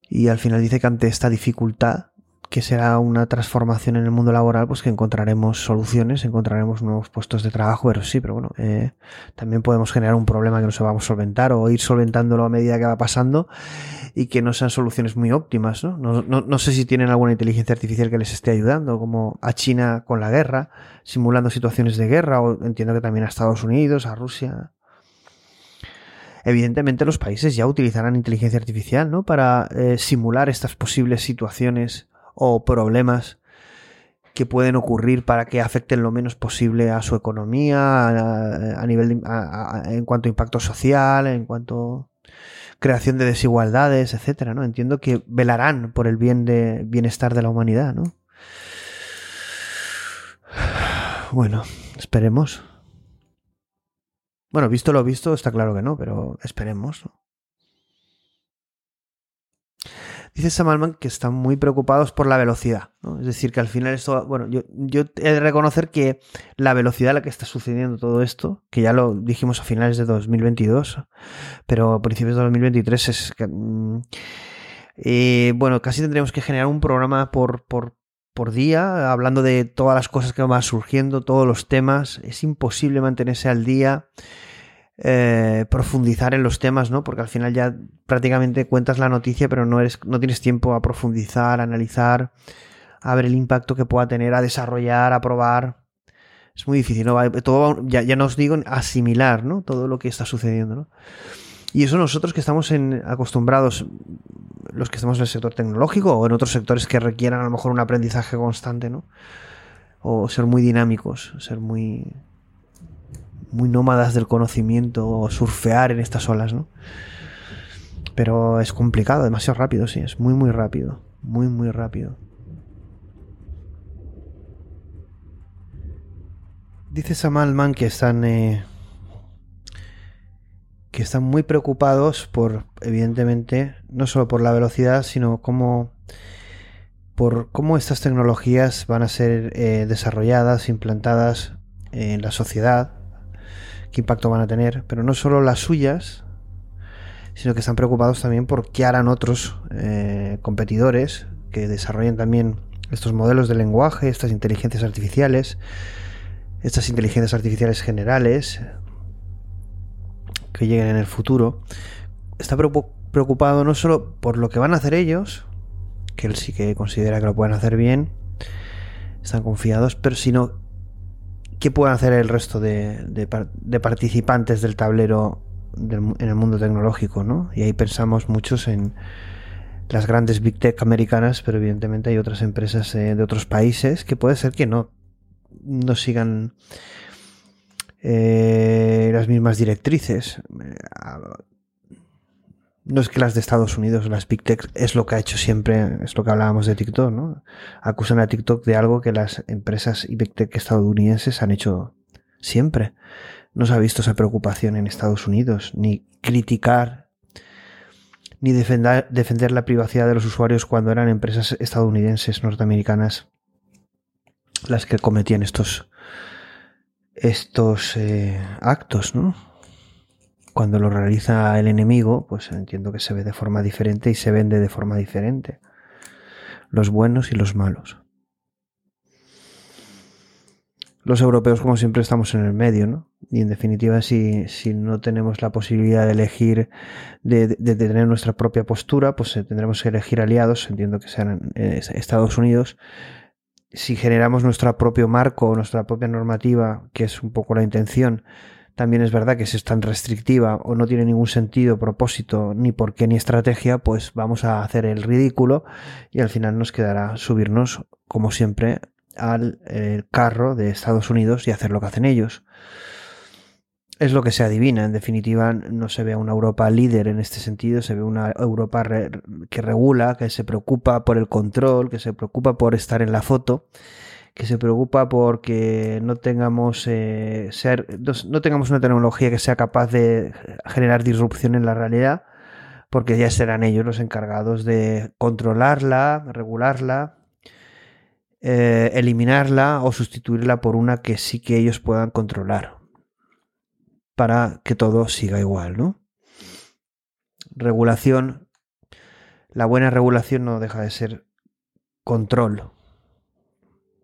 S2: Y al final dice que ante esta dificultad que será una transformación en el mundo laboral, pues que encontraremos soluciones, encontraremos nuevos puestos de trabajo, pero sí, pero bueno, eh, también podemos generar un problema que no se vamos a solventar o ir solventándolo a medida que va pasando y que no sean soluciones muy óptimas, ¿no? No, sé si tienen alguna inteligencia artificial que les esté ayudando, como a China con la guerra, simulando situaciones de guerra, o entiendo que también a Estados Unidos, a Rusia. Evidentemente los países ya utilizarán inteligencia artificial, ¿no? Para eh, simular estas posibles situaciones o problemas que pueden ocurrir para que afecten lo menos posible a su economía, a, nivel en cuanto a impacto social, en cuanto creación de desigualdades, etcétera, ¿no? Entiendo que velarán por el bien de bienestar de la humanidad, ¿no? Bueno, esperemos. Bueno, visto lo visto, está claro que no, pero esperemos. Dice Samalman que están muy preocupados por la velocidad. Es decir, que al final esto. Bueno, yo, yo he de reconocer que la velocidad a la que está sucediendo todo esto, que ya lo dijimos a finales de 2022, pero a principios de 2023 es que. Mm, eh, bueno, casi tendríamos que generar un programa por, por, por día, hablando de todas las cosas que van surgiendo, todos los temas. Es imposible mantenerse al día. Eh, profundizar en los temas, ¿no? Porque al final ya prácticamente cuentas la noticia, pero no, eres, no tienes tiempo a profundizar, a analizar, a ver el impacto que pueda tener, a desarrollar, a probar. Es muy difícil, ¿no? Todo, ya, ya no digo asimilar, ¿no? Todo lo que está sucediendo, ¿no? Y eso nosotros que estamos en, acostumbrados, los que estamos en el sector tecnológico o en otros sectores que requieran a lo mejor un aprendizaje constante, ¿no? O ser muy dinámicos, ser muy, muy nómadas del conocimiento surfear en estas olas, ¿no? Pero es complicado, demasiado rápido, sí, es muy, muy rápido. Muy, muy rápido. Dice Samalman que están. Eh, que están muy preocupados por, evidentemente, no solo por la velocidad, sino cómo. por cómo estas tecnologías van a ser eh, desarrolladas, implantadas en la sociedad, qué impacto van a tener, pero no solo las suyas, sino que están preocupados también por qué harán otros eh, competidores que desarrollen también estos modelos de lenguaje, estas inteligencias artificiales, estas inteligencias artificiales generales que lleguen en el futuro. Está preocupado no solo por lo que van a hacer ellos, que él sí que considera que lo pueden hacer bien, están confiados, pero sino qué pueden hacer el resto de, participantes del tablero en el mundo tecnológico, ¿no? Y ahí pensamos muchos en las grandes big tech americanas, pero evidentemente hay otras empresas eh, de otros países que puede ser que no, no sigan eh, las mismas directrices. No es que las de Estados Unidos, las Big Tech, es lo que ha hecho siempre, es lo que hablábamos de TikTok, ¿no? Acusan a TikTok de algo que las empresas y Big Tech estadounidenses han hecho siempre. No se ha visto esa preocupación en Estados Unidos, ni criticar, ni defender, defender la privacidad de los usuarios cuando eran empresas estadounidenses, norteamericanas, las que cometían estos, estos eh, actos, ¿no? Cuando lo realiza el enemigo, pues entiendo que se ve de forma diferente y se vende de forma diferente. Los buenos y los malos. Los europeos, como siempre, estamos en el medio, ¿no? Y en definitiva, si, si no tenemos la posibilidad de elegir, de, tener nuestra propia postura, pues eh, tendremos que elegir aliados, entiendo que sean eh, Estados Unidos. Si generamos nuestro propio marco, nuestra propia normativa, que es un poco la intención, también es verdad que si es tan restrictiva o no tiene ningún sentido, propósito, ni por qué ni estrategia, pues vamos a hacer el ridículo y al final nos quedará subirnos, como siempre, al eh, carro de Estados Unidos y hacer lo que hacen ellos. Es lo que se adivina, en definitiva no se ve una Europa líder en este sentido, se ve una Europa que regula, que se preocupa por el control, que se preocupa por estar en la foto que se preocupa porque no tengamos, eh, ser, no tengamos una tecnología que sea capaz de generar disrupción en la realidad, porque ya serán ellos los encargados de controlarla, regularla, eh, eliminarla o sustituirla por una que sí que ellos puedan controlar, para que todo siga igual, ¿no? Regulación. La buena regulación no deja de ser control,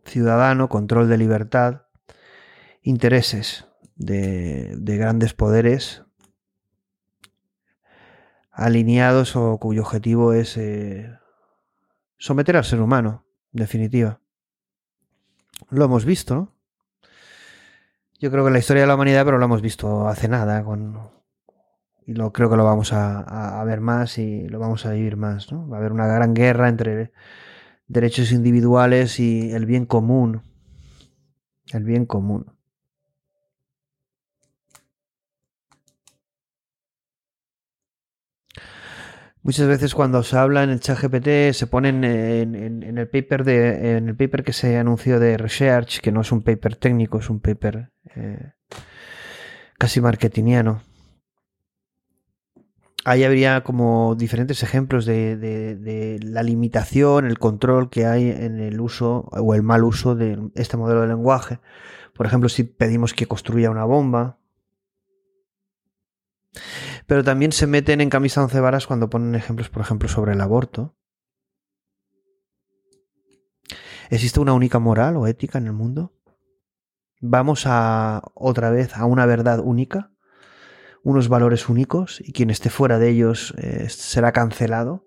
S2: ciudadano, control de libertad, intereses de, grandes poderes alineados o cuyo objetivo es eh, someter al ser humano, en definitiva. Lo hemos visto, ¿no? Yo creo que en la historia de la humanidad, pero lo hemos visto hace nada, y lo, creo que lo vamos a, a, ver más y lo vamos a vivir más, ¿no? Va a haber una gran guerra entre derechos individuales y el bien común. El bien común. Muchas veces cuando se habla en el chat GPT se ponen en, el paper de en el paper que se anunció de research, que no es un paper técnico, es un paper eh, casi marketingiano. Ahí habría como diferentes ejemplos de, de, la limitación, el control que hay en el uso o el mal uso de este modelo de lenguaje. Por ejemplo, si pedimos que construya una bomba, pero también se meten en camisa once varas cuando ponen ejemplos, por ejemplo, sobre el aborto. ¿Existe una única moral o ética en el mundo? ¿Vamos a otra vez a una verdad única? ¿Unos valores únicos? ¿Y quien esté fuera de ellos eh, será cancelado?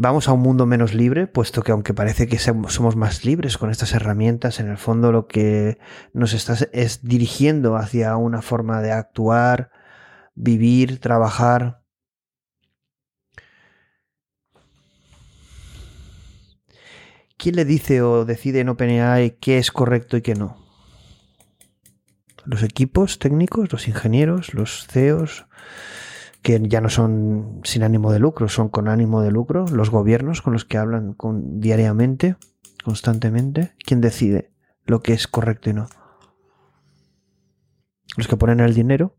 S2: ¿Vamos a un mundo menos libre? Puesto que aunque parece que somos más libres con estas herramientas, en el fondo lo que nos está es dirigiendo hacia una forma de actuar, vivir, trabajar. ¿Quién le dice o decide en OpenAI qué es correcto y qué no? Los equipos técnicos, los ingenieros, los CEOs, que ya no son sin ánimo de lucro, son con ánimo de lucro, los gobiernos con los que hablan con, diariamente, constantemente. ¿Quién decide lo que es correcto y no? Los que ponen el dinero,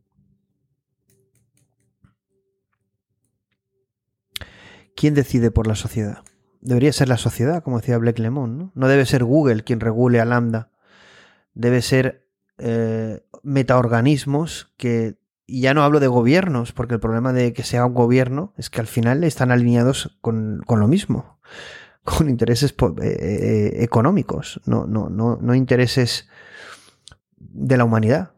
S2: ¿quién decide por la sociedad? Debería ser la sociedad, como decía Blake Lemon, ¿no? No debe ser Google quien regule a Lambda. Debe ser eh, metaorganismos que. Y ya no hablo de gobiernos, porque el problema de que sea un gobierno es que al final están alineados con, lo mismo, con intereses eh, eh, económicos, no, no, no, no intereses de la humanidad.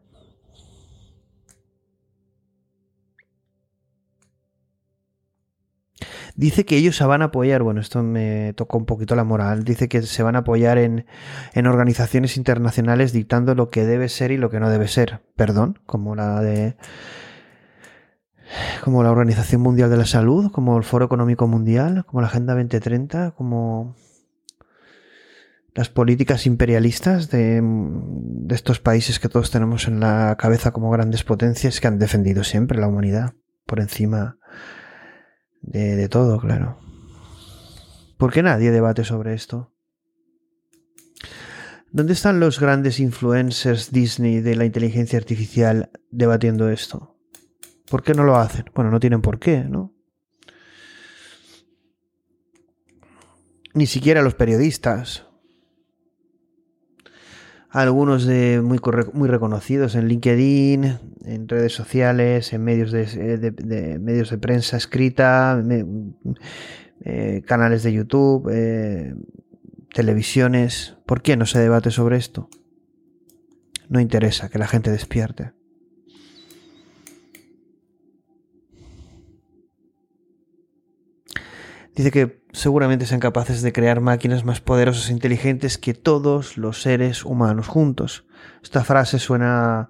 S2: Dice que ellos se van a apoyar, bueno, esto me tocó un poquito la moral, dice que se van a apoyar en, en organizaciones internacionales dictando lo que debe ser y lo que no debe ser. Perdón, como la de como la Organización Mundial de la Salud, como el Foro Económico Mundial, como la Agenda 2030, como las políticas imperialistas de, de, estos países que todos tenemos en la cabeza como grandes potencias que han defendido siempre la humanidad por encima de, todo, claro. ¿Por qué nadie debate sobre esto? ¿Dónde están los grandes influencers Disney de la inteligencia artificial debatiendo esto? ¿Por qué no lo hacen? Bueno, no tienen por qué, ¿no? Ni siquiera los periodistas algunos de muy, muy reconocidos en LinkedIn, en redes sociales, en medios de, eh, medios de prensa escrita, eh, canales de YouTube, eh, televisiones. ¿Por qué no se debate sobre esto? No interesa que la gente despierte. Dice que seguramente sean capaces de crear máquinas más poderosas e inteligentes que todos los seres humanos juntos. Esta frase suena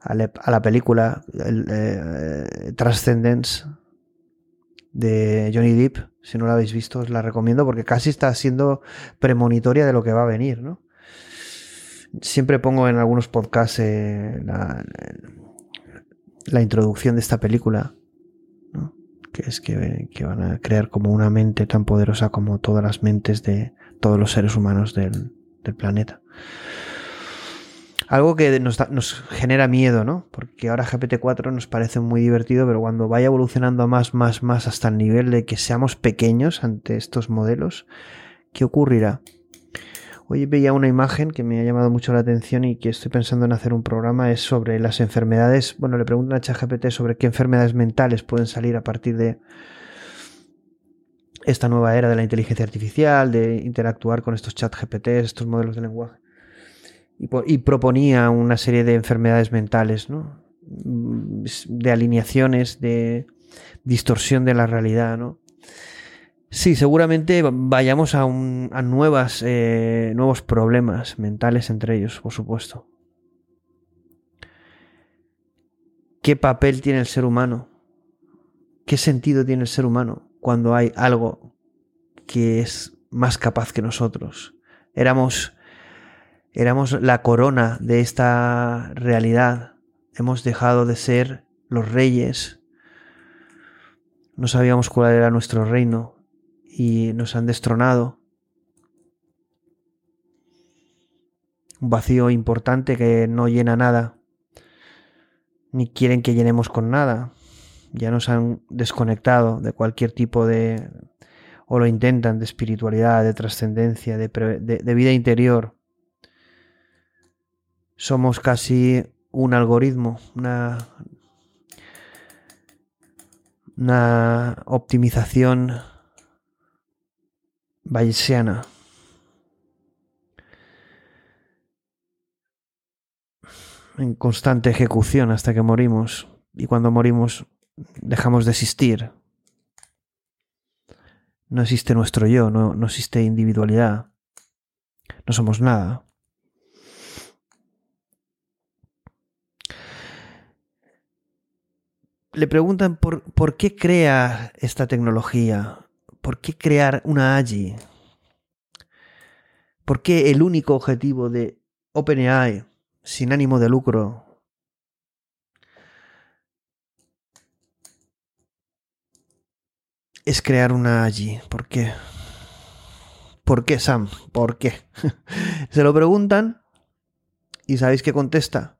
S2: a, la película eh, Transcendence de Johnny Depp. Si no la habéis visto, os la recomiendo porque casi está siendo premonitoria de lo que va a venir, ¿no? Siempre pongo en algunos podcasts eh, la introducción de esta película que es que, van a crear como una mente tan poderosa como todas las mentes de todos los seres humanos del, planeta. Algo que nos, nos, genera miedo, ¿no? Porque ahora GPT-4 nos parece muy divertido, pero cuando vaya evolucionando más, más, más hasta el nivel de que seamos pequeños ante estos modelos, ¿qué ocurrirá? Hoy veía una imagen que me ha llamado mucho la atención y que estoy pensando en hacer un programa, es sobre las enfermedades. Bueno, le preguntan a ChatGPT sobre qué enfermedades mentales pueden salir a partir de esta nueva era de la inteligencia artificial, de interactuar con estos ChatGPT, estos modelos de lenguaje. Y, proponía una serie de enfermedades mentales, ¿no? De alineaciones, de distorsión de la realidad, ¿no? Sí, seguramente vayamos a, nuevas, eh, nuevos problemas mentales entre ellos, por supuesto. ¿Qué papel tiene el ser humano? ¿Qué sentido tiene el ser humano cuando hay algo que es más capaz que nosotros? Éramos, éramos la corona de esta realidad. Hemos dejado de ser los reyes no sabíamos cuál era nuestro reino y nos han destronado. Un vacío importante que no llena nada, ni quieren que llenemos con nada. Ya nos han desconectado de cualquier tipo de, o lo intentan, de espiritualidad, de trascendencia, de, de vida interior. Somos casi un algoritmo, una una optimización bayesiana. En constante ejecución hasta que morimos. Y cuando morimos dejamos de existir. No existe nuestro yo, no, no existe individualidad. No somos nada. le preguntan por, por qué crea esta tecnología, por qué crear una AGI, por qué el único objetivo de OpenAI, sin ánimo de lucro, es crear una AGI. ¿Por qué? ¿Por qué, Sam? ¿Por qué? Se lo preguntan y ¿sabéis qué contesta?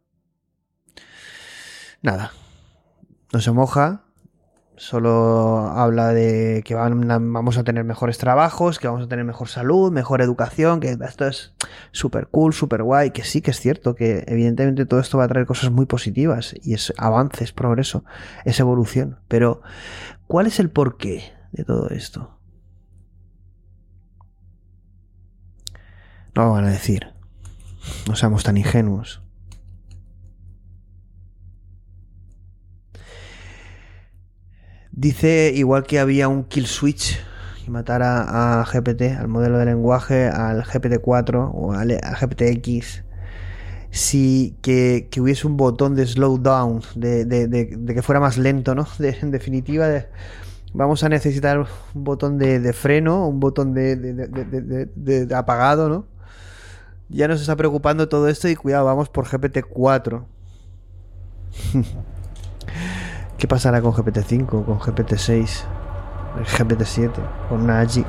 S2: Nada no se moja, solo habla de que vamos a tener mejores trabajos, que vamos a tener mejor salud, mejor educación, que esto es súper cool, súper guay, que sí que es cierto, que evidentemente todo esto va a traer cosas muy positivas y es avance, es progreso, es evolución. Pero, ¿cuál es el porqué de todo esto? No lo van a decir. No seamos tan ingenuos. Dice igual que había un kill switch y matara a GPT, al modelo de lenguaje, al GPT-4 o al, GPT-X, si que, hubiese un botón de slowdown, de, de, que fuera más lento, ¿no? en definitiva, vamos a necesitar un botón de, freno, un botón de, apagado, ¿no? Ya nos está preocupando todo esto y cuidado, vamos por GPT-4. ¿Qué pasará con GPT-5, con GPT-6, GPT-7, con Naji?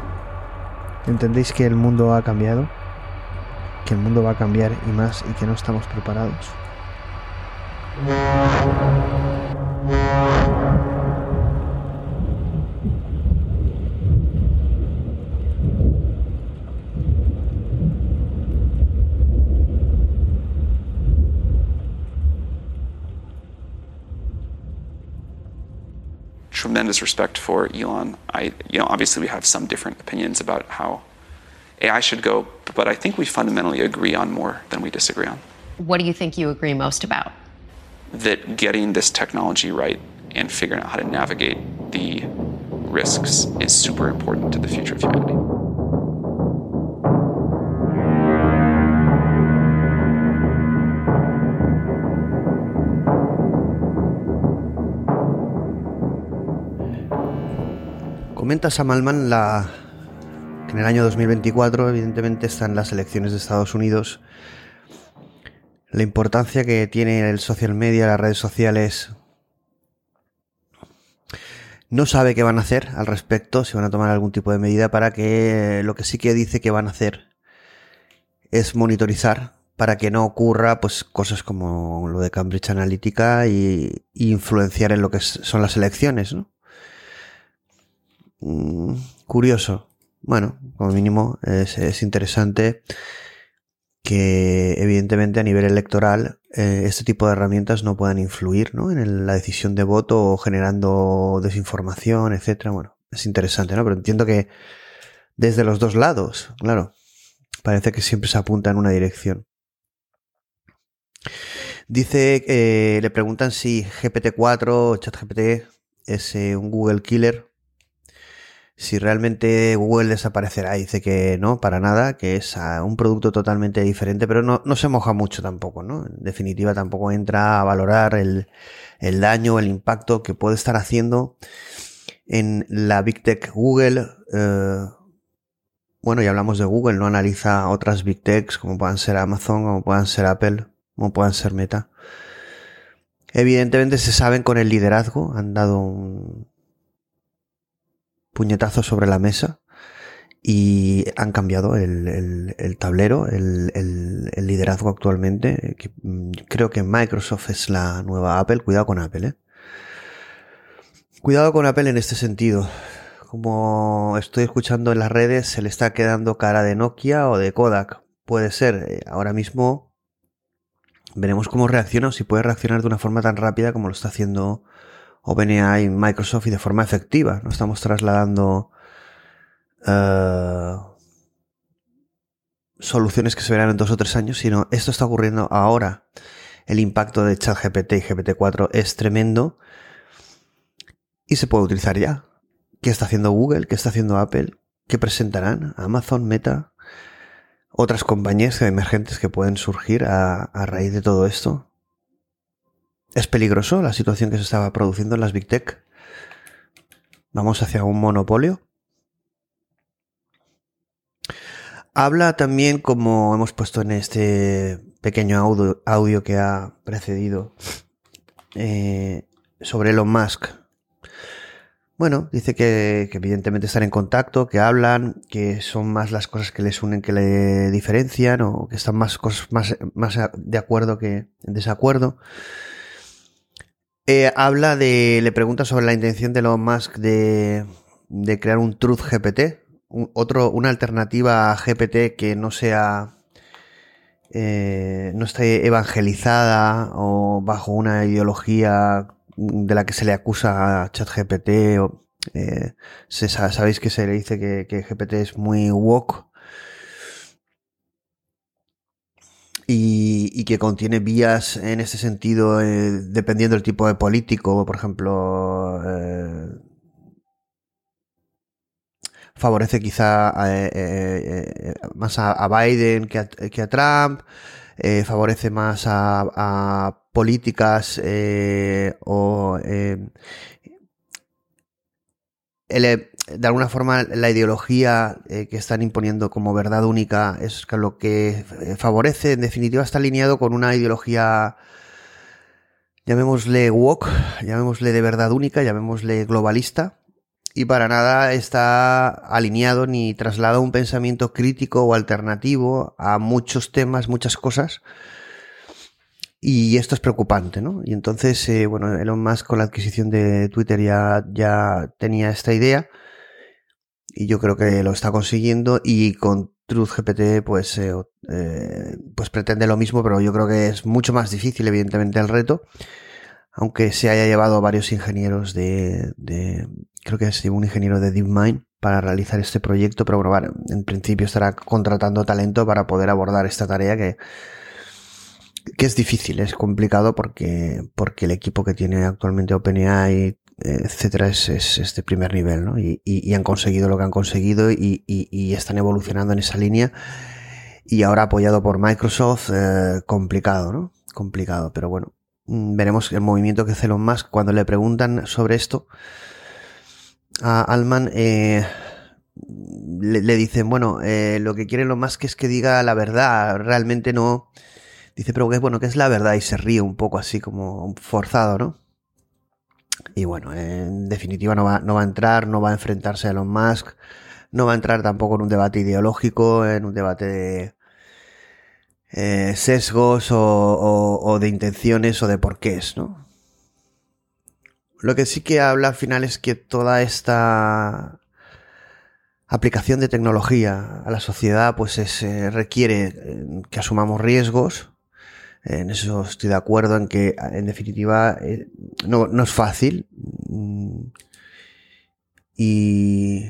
S2: ¿Entendéis que el mundo ha cambiado? Que el mundo va a cambiar y más y que no estamos preparados.
S1: Tremendous respect for Elon. I, you know, obviously we have some different opinions about how AI should go, but I think we fundamentally agree on more than we disagree on.
S3: What do you think you agree most about?
S1: That getting this technology right and figuring out how to navigate the risks is super important to the future of humanity.
S2: Comenta Samalman la, que en el año 2024 evidentemente están las elecciones de Estados Unidos. La importancia que tiene el social media, las redes sociales. No sabe qué van a hacer al respecto, si van a tomar algún tipo de medida para que lo que sí que dice que van a hacer es monitorizar para que no ocurra pues cosas como lo de Cambridge Analytica y influenciar en lo que son las elecciones, ¿no? Mm, curioso. Bueno, como mínimo es, interesante que evidentemente a nivel electoral eh, este tipo de herramientas no puedan influir ¿no? en la decisión de voto o generando desinformación, etcétera. Bueno, es interesante, ¿no? Pero entiendo que desde los dos lados, claro, parece que siempre se apunta en una dirección. Dice, eh, le preguntan si GPT-4 o ChatGPT es eh, un Google Killer si realmente Google desaparecerá. Dice que no, para nada, que es un producto totalmente diferente, pero no, no se moja mucho tampoco, ¿no? En definitiva, tampoco entra a valorar el, el daño, el impacto que puede estar haciendo en la Big Tech Google. Eh, bueno, ya hablamos de Google, no analiza otras Big Techs como puedan ser Amazon, como puedan ser Apple, como puedan ser Meta. Evidentemente se saben con el liderazgo, han dado un, puñetazo sobre la mesa y han cambiado el, tablero, el, liderazgo actualmente. Mm, creo que Microsoft es la nueva Apple. Cuidado con Apple, ¿eh? Cuidado con Apple en este sentido. Como estoy escuchando en las redes, se le está quedando cara de Nokia o de Kodak. Puede ser. Eh, ahora mismo veremos cómo reacciona o si puede reaccionar de una forma tan rápida como lo está haciendo OpenAI y Microsoft y de forma efectiva. No estamos trasladando uh, soluciones que se verán en dos o tres años, sino esto está ocurriendo ahora. El impacto de ChatGPT y GPT-4 es tremendo y se puede utilizar ya. ¿Qué está haciendo Google? ¿Qué está haciendo Apple? ¿Qué presentarán? Amazon, Meta, otras compañías emergentes que pueden surgir a raíz de todo esto. Es peligroso la situación que se estaba produciendo en las Big Tech. Vamos hacia un monopolio. Habla también, como hemos puesto en este pequeño audio, que ha precedido, eh, sobre Elon Musk. Bueno, dice que, evidentemente están en contacto, que hablan, que son más las cosas que les unen que le diferencian, o que están más de acuerdo que en desacuerdo. Eh, habla de. le pregunta sobre la intención de Elon Musk de, de crear un Truth GPT, otro, una alternativa a GPT que no sea eh, no esté evangelizada o bajo una ideología de la que se le acusa a ChatGPT o eh, sabéis que se le dice que, GPT es muy woke y, que contiene vías en ese sentido eh, dependiendo del tipo de político por ejemplo favorece quizá eh, eh, eh, más a, Biden que a, Trump, favorece más a, políticas o de alguna forma la ideología que están imponiendo como verdad única es lo que favorece, en definitiva está alineado con una ideología llamémosle woke, llamémosle de verdad única, llamémosle globalista, y para nada está alineado ni traslada un pensamiento crítico o alternativo a muchos temas, muchas cosas. Y esto es preocupante, ¿no? Y entonces, eh, bueno, Elon Musk con la adquisición de Twitter ya, ya tenía esta idea y yo creo que lo está consiguiendo y con Truth GPT pues, eh, eh, pues pretende lo mismo, pero yo creo que es mucho más difícil, evidentemente, el reto aunque se haya llevado varios ingenieros de, creo que es un ingeniero de DeepMind para realizar este proyecto, pero bueno, en principio estará contratando talento para poder abordar esta tarea que, que es difícil, es complicado porque, porque el equipo que tiene actualmente OpenAI, etcétera, es, es, de primer nivel, ¿no? Y, han conseguido lo que han conseguido y, están evolucionando en esa línea. Y ahora apoyado por Microsoft, eh, complicado, ¿no? Complicado, pero bueno, Mm, veremos el movimiento que hace Elon Musk cuando le preguntan sobre esto a Alman eh, le, dicen bueno eh, lo que quiere Elon Musk es que diga la verdad realmente no dice pero que bueno que es la verdad y se ríe un poco así como forzado no y bueno en definitiva no va, no va a entrar no va a enfrentarse a Elon Musk no va a entrar tampoco en un debate ideológico en un debate de eh, sesgos o, de intenciones o de porqués, ¿no? Lo que sí que habla al final es que toda esta aplicación de tecnología a la sociedad pues eh, requiere eh, que asumamos riesgos. En eso estoy de acuerdo en que en definitiva no, no, es fácil. Mm, y,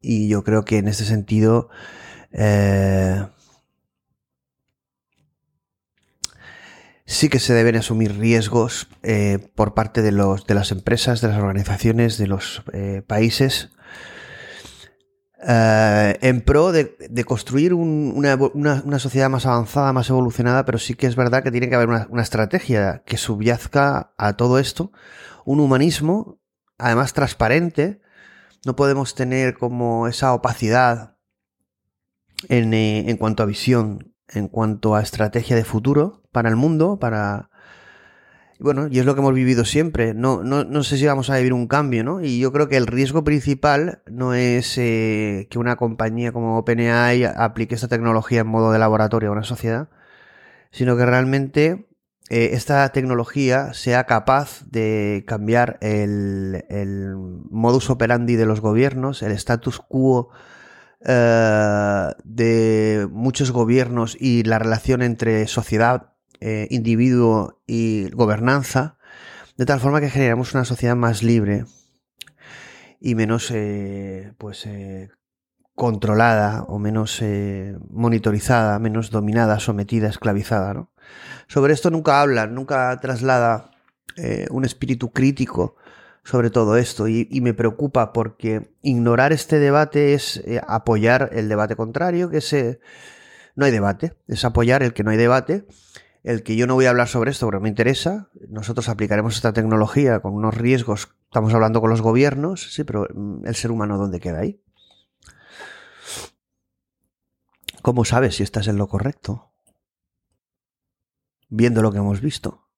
S2: y yo creo que en este sentido sí que se deben asumir riesgos eh, por parte de, los, de las empresas, de las organizaciones, de los eh, países, eh, en pro de, construir una, sociedad más avanzada, más evolucionada, pero sí que es verdad que tiene que haber una, estrategia que subyazca a todo esto, un humanismo, además transparente, no podemos tener como esa opacidad en, en cuanto a visión en cuanto a estrategia de futuro para el mundo, para bueno, y es lo que hemos vivido siempre. No, no, no, sé si vamos a vivir un cambio, ¿no? Y yo creo que el riesgo principal no es eh, que una compañía como OpenAI aplique esta tecnología en modo de laboratorio a una sociedad, sino que realmente eh, esta tecnología sea capaz de cambiar el, modus operandi de los gobiernos, el status quo eh, de muchos gobiernos y la relación entre sociedad eh, individuo y gobernanza, de tal forma que generamos una sociedad más libre y menos eh, pues eh, controlada o menos monitorizada, menos dominada, sometida, esclavizada. ¿no? Sobre esto nunca habla, nunca traslada un espíritu crítico sobre todo esto y, y, me preocupa porque ignorar este debate es apoyar el debate contrario, que es no hay debate, es apoyar el que no hay debate el que yo no voy a hablar sobre esto porque me interesa. Nosotros aplicaremos esta tecnología con unos riesgos. Estamos hablando con los gobiernos, sí, pero mm, el ser humano, ¿dónde queda ahí? ¿Cómo sabes si estás en lo correcto? Viendo lo que hemos visto.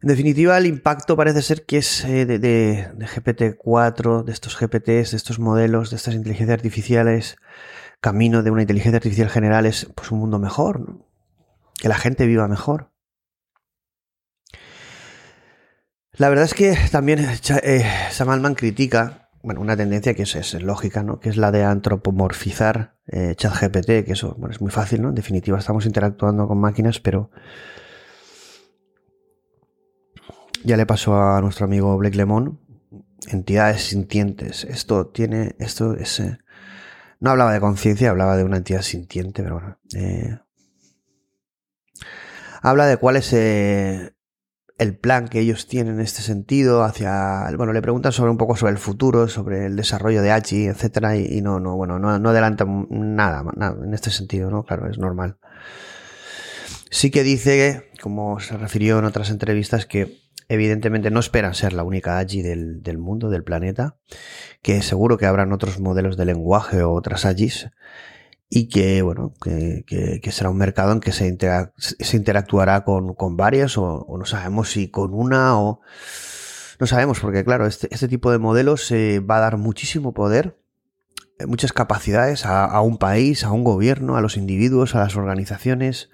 S2: En definitiva, el impacto parece ser que es eh, de GPT-4, de estos GPTs, de estos modelos, de estas inteligencias artificiales, camino de una inteligencia artificial general es pues, un mundo mejor, que la gente viva mejor. La verdad es que también eh, Sam Altman critica bueno, una tendencia que es, lógica, ¿no? que es la de antropomorfizar eh, ChatGPT, que eso bueno, es muy fácil, ¿no? En definitiva, estamos interactuando con máquinas, pero ya le pasó a nuestro amigo Blake Lemon, entidades sintientes. Esto tiene, esto es, eh, no hablaba de conciencia, hablaba de una entidad sintiente, pero bueno. Eh, habla de cuál es eh, el plan que ellos tienen en este sentido hacia. Bueno, le preguntan sobre un poco sobre el futuro, sobre el desarrollo de Hachi, etcétera, y, no, no, bueno, no, no adelanta nada, nada en este sentido, ¿no? Claro, es normal. Sí que dice, como se refirió en otras entrevistas, que evidentemente no esperan ser la única AGI del, del, mundo, del planeta, que seguro que habrán otros modelos de lenguaje o otras AGIs y que, bueno, que, que, será un mercado en que se, se interactuará con, con varias o, o, no sabemos si con una o... No sabemos, porque claro, este, este tipo de modelos eh, va a dar muchísimo poder, eh, muchas capacidades a, a un país, a un gobierno, a los individuos, a las organizaciones,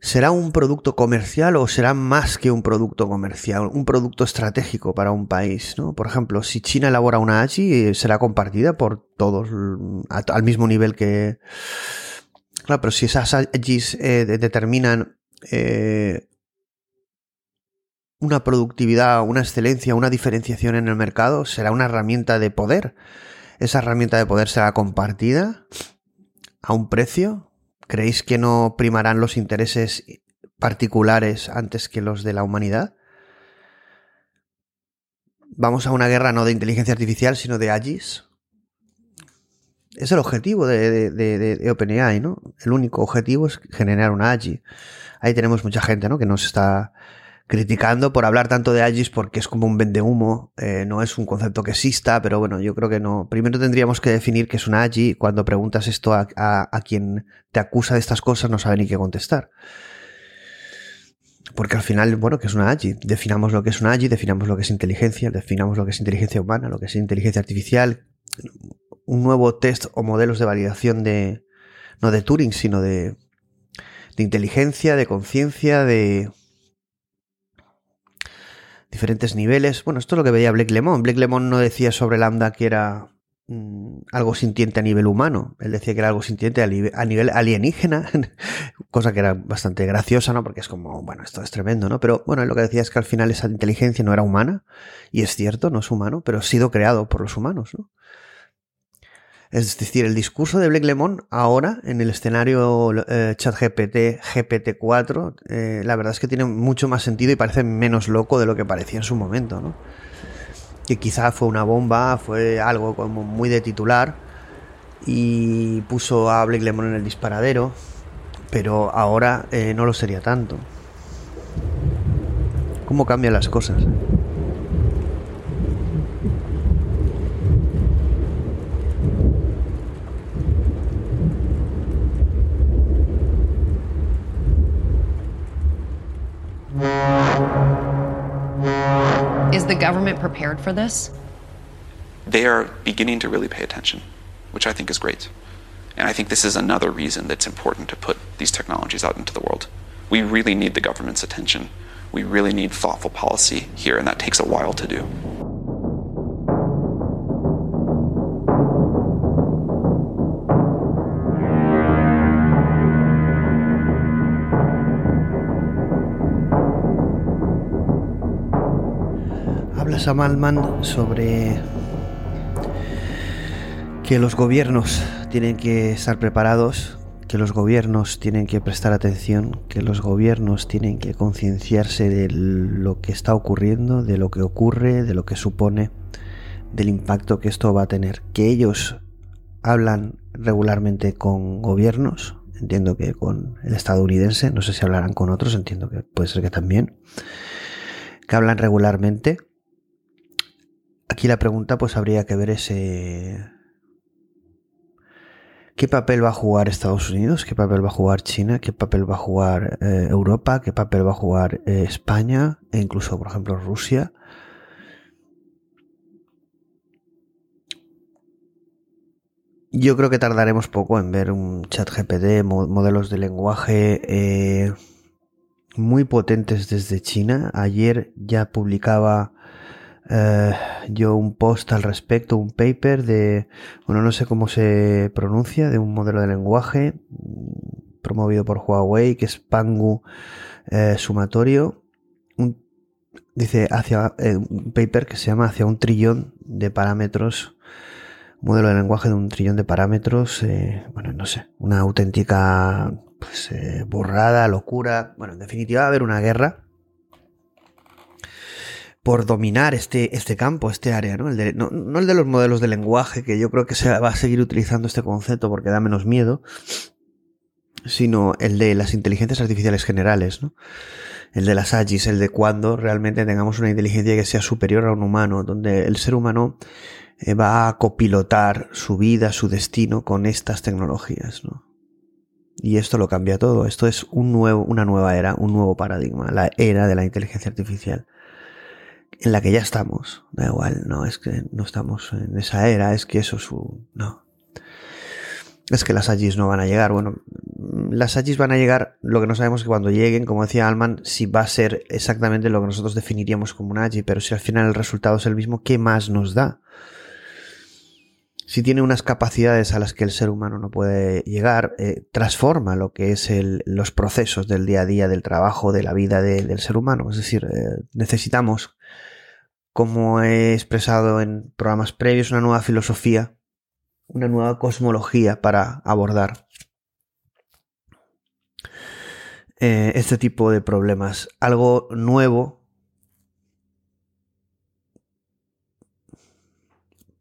S2: ¿Será un producto comercial o será más que un producto comercial? Un producto estratégico para un país, ¿no? Por ejemplo, si China elabora una AGI, será compartida por todos al mismo nivel que... Claro, pero si esas AGIs eh, determinan eh, una productividad, una excelencia, una diferenciación en el mercado, será una herramienta de poder. Esa herramienta de poder será compartida a un precio ¿Creéis que no primarán los intereses particulares antes que los de la humanidad? Vamos a una guerra no de inteligencia artificial, sino de AGIs. Es el objetivo de, OpenAI, ¿no? El único objetivo es generar una AGI. Ahí tenemos mucha gente, ¿no? Que nos está criticando por hablar tanto de Agis porque es como un vendehumo, eh, no es un concepto que exista, pero bueno, yo creo que no. Primero tendríamos que definir qué es una Agi. Cuando preguntas esto a, a, a quien te acusa de estas cosas, no sabe ni qué contestar. Porque al final, bueno, ¿qué es una AGI? Definamos lo que es una AGI, definamos lo que es inteligencia, definamos lo que es inteligencia humana, lo que es inteligencia artificial, un nuevo test o modelos de validación de, no de Turing, sino de, de inteligencia, de conciencia, de, diferentes niveles. Bueno, esto es lo que veía Blake Lemon. Blake Lemon no decía sobre Lambda que era mmm, algo sintiente a nivel humano. Él decía que era algo sintiente a, a nivel alienígena, cosa que era bastante graciosa, ¿no? Porque es como, bueno, esto es tremendo, ¿no? Pero bueno, lo que decía es que al final esa inteligencia no era humana, y es cierto, no es humano, pero ha sido creado por los humanos, ¿no? Es decir, el discurso de Blake Lemon ahora en el escenario eh, ChatGPT GPT-4, eh, la verdad es que tiene mucho más sentido y parece menos loco de lo que parecía en su momento, ¿no? Que quizá fue una bomba, fue algo como muy de titular y puso a Blake Lemon en el disparadero, pero ahora eh, no lo sería tanto. ¿Cómo cambian las cosas?
S3: Is the government prepared for this?
S1: They are beginning to really pay attention, which I think is great. And I think this is another reason that's important to put these technologies out into the world. We really need the government's attention. We really need thoughtful policy here, and that takes a while to do.
S2: Sam Altman sobre que los gobiernos tienen que estar preparados, que los gobiernos tienen que prestar atención, que los gobiernos tienen que concienciarse de lo que está ocurriendo, de lo que ocurre, de lo que supone, del impacto que esto va a tener. Que ellos hablan regularmente con gobiernos, entiendo que con el estadounidense, no sé si hablarán con otros, entiendo que puede ser que también, que hablan regularmente. Aquí la pregunta pues habría que ver ese ¿Qué papel va a jugar Estados Unidos? ¿Qué papel va a jugar China? ¿Qué papel va a jugar eh, Europa? ¿Qué papel va a jugar eh, España? E incluso, por ejemplo, Rusia. Yo creo que tardaremos poco en ver un chat GPD, modelos de lenguaje eh, muy potentes desde China. Ayer ya publicaba eh, yo un post al respecto, un paper de, bueno, no sé cómo se pronuncia, de un modelo de lenguaje mm, promovido por Huawei, que es Pangu eh, Sumatorio. dice hacia eh, un paper que se llama hacia un trillón de parámetros, modelo de lenguaje de un trillón de parámetros, bueno, no sé, una auténtica pues, borrada, locura. Bueno, en definitiva va a haber una guerra por dominar este, este campo, este área, ¿no? El de, no, el de los modelos de lenguaje, que yo creo que se va a seguir utilizando este concepto porque da menos miedo, sino el de las inteligencias artificiales generales, ¿no? El de las AGIs, el de cuando realmente tengamos una inteligencia que sea superior a un humano, donde el ser humano eh, va a copilotar su vida, su destino con estas tecnologías, ¿no? Y esto lo cambia todo. Esto es un nuevo, una nueva era, un nuevo paradigma, la era de la inteligencia artificial en la que ya estamos. Da igual, no es que no estamos en esa era, es que eso es un... No. Es que las AGIs no van a llegar. Bueno, las AGIs van a llegar, lo que no sabemos es que cuando lleguen, como decía Alman, si va a ser exactamente lo que nosotros definiríamos como una AGI, pero si al final el resultado es el mismo, ¿qué más nos da? Si tiene unas capacidades a las que el ser humano no puede llegar, eh, transforma lo que es los procesos del día a día, del trabajo, de la vida del ser humano. Es decir, eh, necesitamos como he expresado en programas previos, una nueva filosofía, una nueva cosmología para abordar eh, este tipo de problemas. Algo nuevo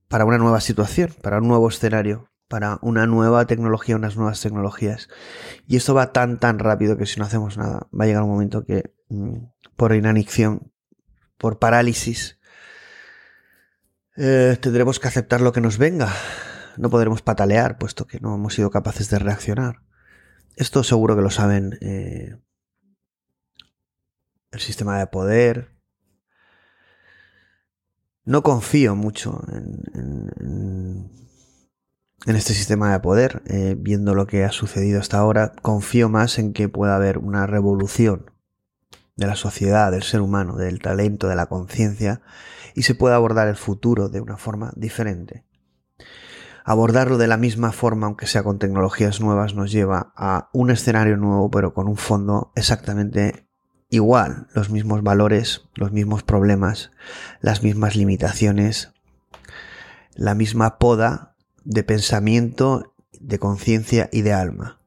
S2: para una nueva situación, para un nuevo escenario, para una nueva tecnología, unas nuevas tecnologías. Y esto va tan, tan rápido que si no hacemos nada, va a llegar un momento que mm, por inanición, por parálisis, eh, tendremos que aceptar lo que nos venga. No podremos patalear, puesto que no hemos sido capaces de reaccionar. Esto seguro que lo saben eh, el sistema de poder. No confío mucho en, este sistema de poder, eh, viendo lo que ha sucedido hasta ahora. Confío más en que pueda haber una revolución de la sociedad, del ser humano, del talento, de la conciencia, y se puede abordar el futuro de una forma diferente. Abordarlo de la misma forma, aunque sea con tecnologías nuevas, nos lleva a un escenario nuevo, pero con un fondo exactamente igual, los mismos valores, los mismos problemas, las mismas limitaciones, la misma poda de pensamiento, de conciencia y de alma.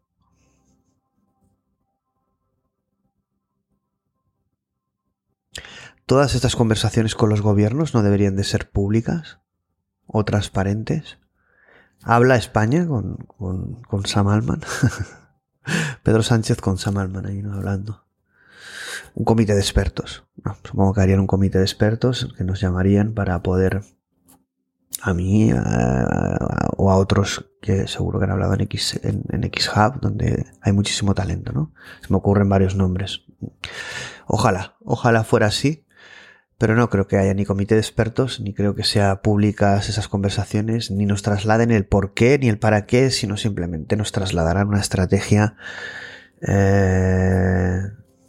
S2: Todas estas conversaciones con los gobiernos no deberían de ser públicas o transparentes. Habla España con, con, Sam Alman. Pedro Sánchez con Sam Alman ahí ¿no? hablando. Un comité de expertos. supongo que harían un comité de expertos que nos llamarían para poder a mí o a otros que seguro que han hablado en X, en, en X Hub, donde hay muchísimo talento, ¿no? Se me ocurren varios nombres. Ojalá, ojalá fuera así pero no creo que haya ni comité de expertos, ni creo que sean públicas esas conversaciones, ni nos trasladen el por qué ni el para qué, sino simplemente nos trasladarán una estrategia eh,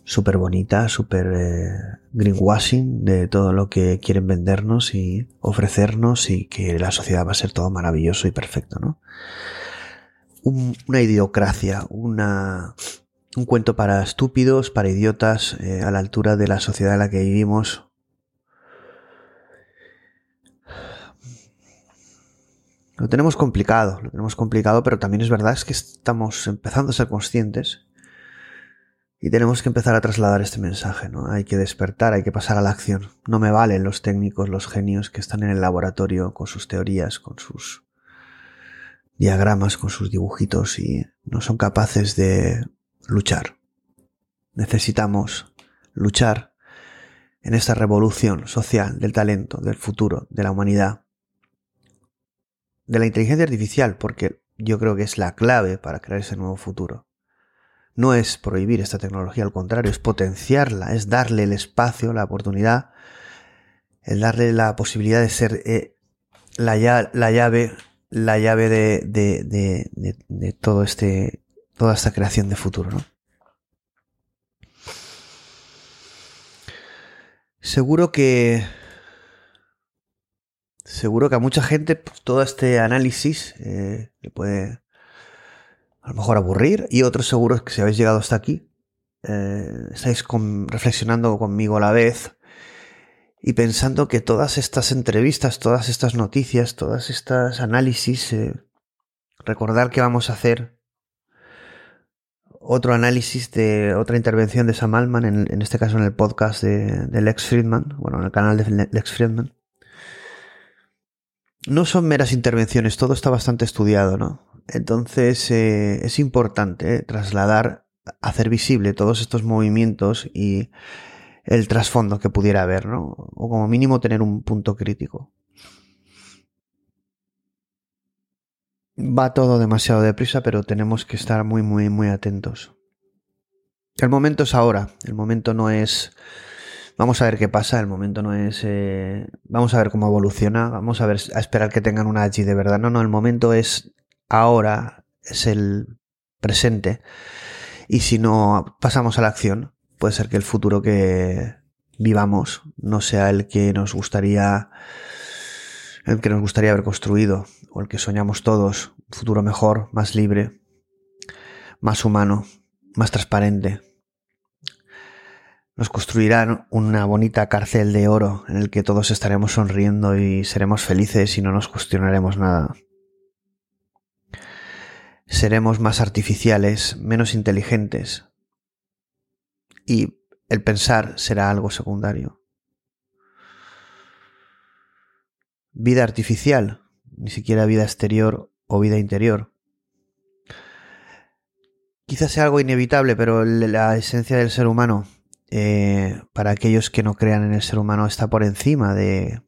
S2: súper bonita, súper eh, greenwashing de todo lo que quieren vendernos y ofrecernos y que la sociedad va a ser todo maravilloso y perfecto, ¿no? una idiocracia, una, un cuento para estúpidos, para idiotas, eh, a la altura de la sociedad en la que vivimos, Lo tenemos complicado, lo tenemos complicado, pero también es verdad es que estamos empezando a ser conscientes y tenemos que empezar a trasladar este mensaje, ¿no? Hay que despertar, hay que pasar a la acción. No me valen los técnicos, los genios que están en el laboratorio con sus teorías, con sus diagramas, con sus dibujitos y no son capaces de luchar. Necesitamos luchar en esta revolución social del talento, del futuro, de la humanidad de la inteligencia artificial, porque yo creo que es la clave para crear ese nuevo futuro. No es prohibir esta tecnología, al contrario, es potenciarla, es darle el espacio, la oportunidad, es darle la posibilidad de ser eh, la, la, llave, la llave de, de, de, todo este, toda esta creación de futuro. ¿no? Seguro que seguro que a mucha gente pues, todo este análisis eh, le puede a lo mejor aburrir y otros seguros que si habéis llegado hasta aquí eh, estáis reflexionando conmigo a la vez y pensando que todas estas entrevistas, todas estas noticias, todas estas análisis, eh, recordar que vamos a hacer otro análisis de otra intervención de Sam Altman, en, este caso en el podcast de, de Lex Friedman, bueno, en el canal de Lex Friedman, no son meras intervenciones, todo está bastante estudiado, ¿no? Entonces eh, es importante eh, trasladar, hacer visible todos estos movimientos y el trasfondo que pudiera haber, ¿no? O como mínimo tener un punto crítico. Va todo demasiado deprisa, pero tenemos que estar muy, muy, muy atentos. El momento es ahora, el momento no es Vamos a ver qué pasa, el momento no es... Eh, vamos a ver cómo evoluciona, vamos a ver, a esperar que tengan una allí de verdad. No, no, el momento es ahora, es el presente. Y si no pasamos a la acción, puede ser que el futuro que vivamos no sea el que nos gustaría el que nos gustaría haber construido o el que soñamos todos, un futuro mejor, más libre, más humano, más transparente, nos construirán una bonita cárcel de oro en el que todos estaremos sonriendo y seremos felices y no nos cuestionaremos nada. Seremos más artificiales, menos inteligentes y el pensar será algo secundario. Vida artificial, ni siquiera vida exterior o vida interior. Quizás sea algo inevitable, pero la esencia del ser humano eh, para aquellos que no crean en el ser humano, está por encima de,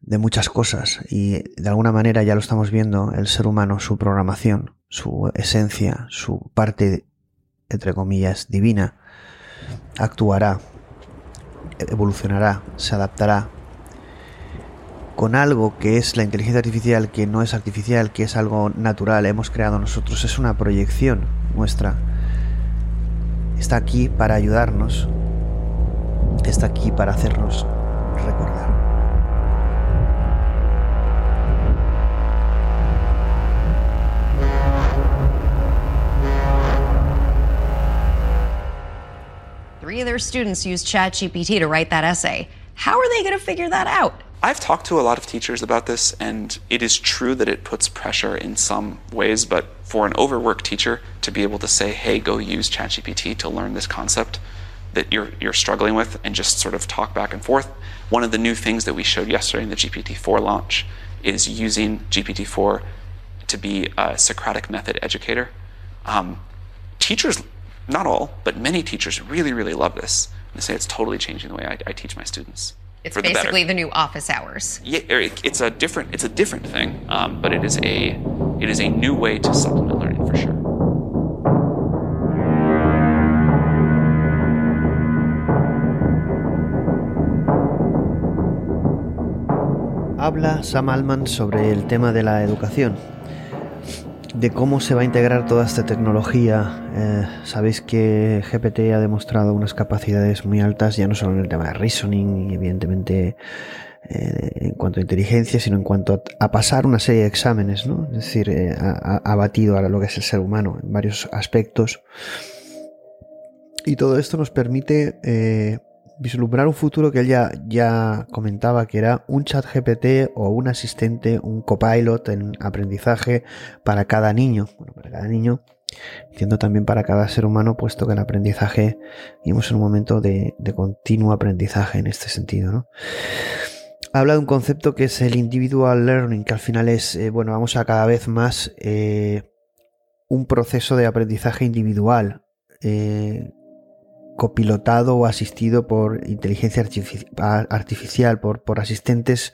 S2: de muchas cosas. Y de alguna manera ya lo estamos viendo, el ser humano, su programación, su esencia, su parte, entre comillas, divina, actuará, evolucionará, se adaptará con algo que es la inteligencia artificial, que no es artificial, que es algo natural, hemos creado nosotros, es una proyección nuestra está aquí para ayudarnos, está aquí para hacernos recordar.
S3: Three of their students used ChatGPT to write that essay. How are they going to figure that out?
S1: I've talked to a lot of teachers about this, and it is true that it puts pressure in some ways, but for an overworked teacher to be able to say, hey, go use ChatGPT to learn this concept that you're, you're struggling with and just sort of talk back and forth. One of the new things that we showed yesterday in the GPT-4 launch is using GPT-4 to be a Socratic method educator. Um, teachers, not all, but many teachers really, really love this. They say it's totally changing the way I, I teach my students.
S3: It's basically the, the, new office hours.
S1: Yeah, it's a different it's a different thing, um, but it is a it is a new way to supplement learning for sure.
S2: Habla Sam Alman sobre el tema de la educación de cómo se va a integrar toda esta tecnología. Eh, sabéis que GPT ha demostrado unas capacidades muy altas, ya no solo en el tema de reasoning y evidentemente eh, en cuanto a inteligencia, sino en cuanto a, pasar una serie de exámenes, ¿no? Es decir, eh, ha, batido a lo que es el ser humano en varios aspectos. Y todo esto nos permite vislumbrar un futuro que él ya, ya comentaba, que era un chat GPT o un asistente, un copilot en aprendizaje para cada niño. Bueno, para cada niño, entiendo también para cada ser humano, puesto que el aprendizaje, vivimos en un momento de, continuo aprendizaje en este sentido, ¿no? Habla de un concepto que es el individual learning, que al final es, eh, bueno, vamos a cada vez más eh, un proceso de aprendizaje individual. Eh, copilotado o asistido por inteligencia artificial, por, asistentes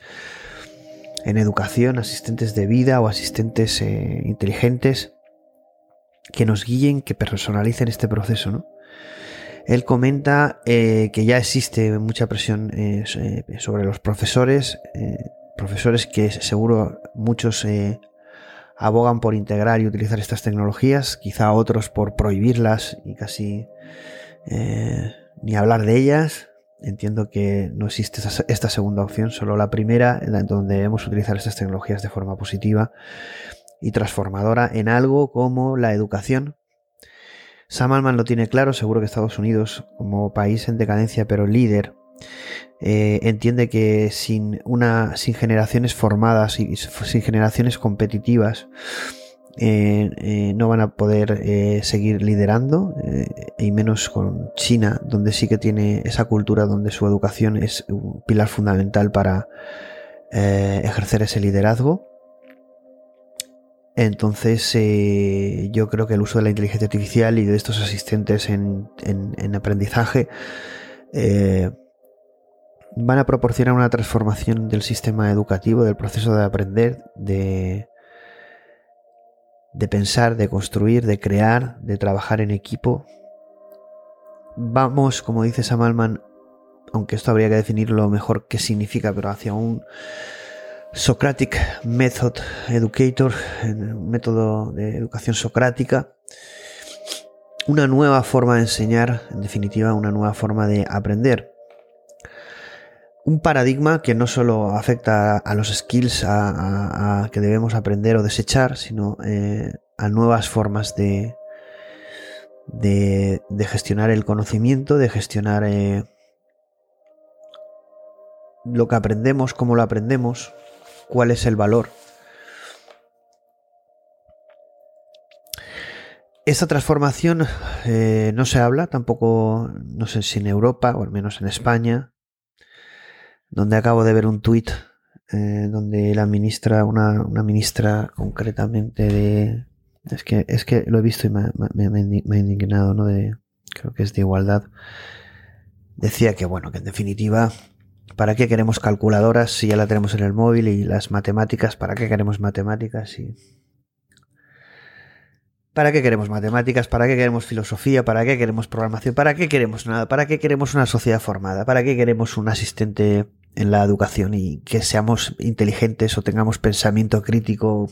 S2: en educación, asistentes de vida o asistentes eh, inteligentes que nos guíen, que personalicen este proceso. ¿no? Él comenta eh, que ya existe mucha presión eh, sobre los profesores, profesores que seguro muchos abogan por integrar y utilizar estas tecnologías, quizá otros por prohibirlas y casi eh, ni hablar de ellas. Entiendo que no existe esta segunda opción, solo la primera, en donde debemos utilizar estas tecnologías de forma positiva y transformadora en algo como la educación. Sam Altman lo tiene claro, seguro que Estados Unidos, como país en decadencia pero líder, eh, entiende que sin, una, sin generaciones formadas y sin generaciones competitivas, eh, eh, no van a poder eh, seguir liderando, y menos con China, donde sí que tiene esa cultura donde su educación es un pilar fundamental para ejercer ese liderazgo. Entonces yo creo que el uso de la inteligencia artificial y de estos asistentes en, en aprendizaje van a proporcionar una transformación del sistema educativo, del proceso de aprender, de, de pensar, de construir, de crear, de trabajar en equipo. Vamos, como dice Sam Altman, aunque esto habría que definirlo mejor qué significa, pero hacia un Socratic Method Educator, un método de educación socrática, una nueva forma de enseñar, en definitiva, una nueva forma de aprender un paradigma que no solo afecta a los skills a, que debemos aprender o desechar, sino eh, a nuevas formas de, de, gestionar el conocimiento, de gestionar eh, lo que aprendemos, cómo lo aprendemos, cuál es el valor. Esta transformación eh, no se habla tampoco, no sé si en Europa o al menos en España, donde acabo de ver un tuit eh, donde la ministra, una, ministra concretamente de... Es que, es que lo he visto y me, ha indignado, ¿no? De, creo que es de igualdad. Decía que, bueno, que en definitiva, ¿para qué queremos calculadoras si ya la tenemos en el móvil y las matemáticas? ¿Para qué queremos matemáticas? Y ¿Para qué queremos matemáticas? ¿Para qué queremos filosofía? ¿Para qué queremos programación? ¿Para qué queremos nada? ¿Para qué queremos una sociedad formada? ¿Para qué queremos un asistente en la educación y que seamos inteligentes o tengamos pensamiento crítico?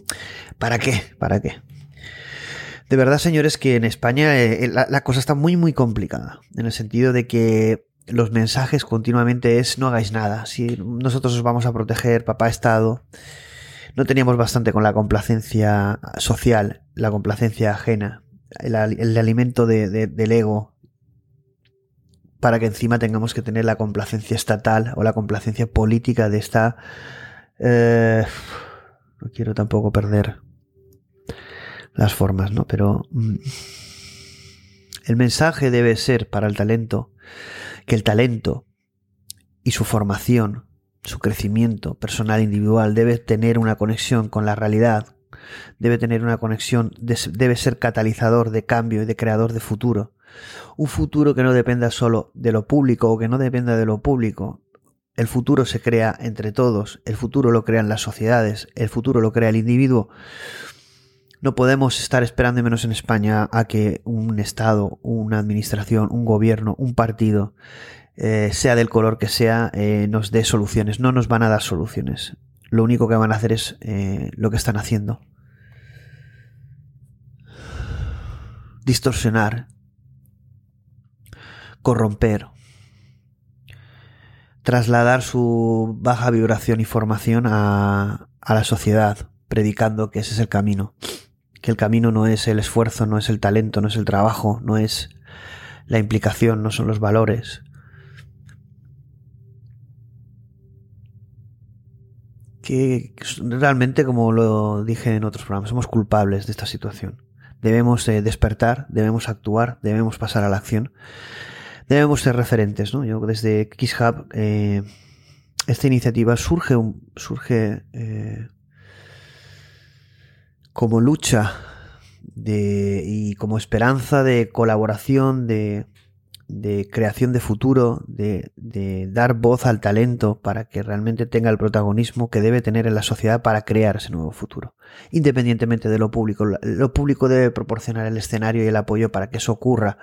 S2: ¿Para qué? ¿Para qué? De verdad, señores, que en España eh, la, la cosa está muy, muy complicada. En el sentido de que los mensajes continuamente es no hagáis nada. Si nosotros os vamos a proteger, papá Estado no teníamos bastante con la complacencia social, la complacencia ajena, el, alimento del ego, para que encima tengamos que tener la complacencia estatal o la complacencia política de esta... Eh, no quiero tampoco perder las formas, ¿no? Pero mm, el mensaje debe ser para el talento que el talento y su formación su crecimiento personal individual debe tener una conexión con la realidad, debe tener una conexión, debe ser catalizador de cambio y de creador de futuro. Un futuro que no dependa solo de lo público o que no dependa de lo público. El futuro se crea entre todos, el futuro lo crean las sociedades, el futuro lo crea el individuo. No podemos estar esperando, menos en España, a que un Estado, una administración, un gobierno, un partido eh, sea del color que sea, eh, nos dé soluciones. No nos van a dar soluciones. lo único que van a hacer es eh, lo que están haciendo. Distorsionar, corromper, trasladar su baja vibración y formación a, la sociedad, predicando que ese es el camino, que el camino no es el esfuerzo, no es el talento, no es el trabajo, no es la implicación, no son los valores. Que realmente, como lo dije en otros programas, somos culpables de esta situación. Debemos eh, despertar, debemos actuar, debemos pasar a la acción, debemos ser referentes. ¿no? Yo desde KissHub, eh, esta iniciativa surge, surge eh, como lucha y como esperanza de colaboración, de, de creación de futuro, de, de, dar voz al talento para que realmente tenga el protagonismo que debe tener en la sociedad para crear ese nuevo futuro. Independientemente de lo público, lo público debe proporcionar el escenario y el apoyo para que eso ocurra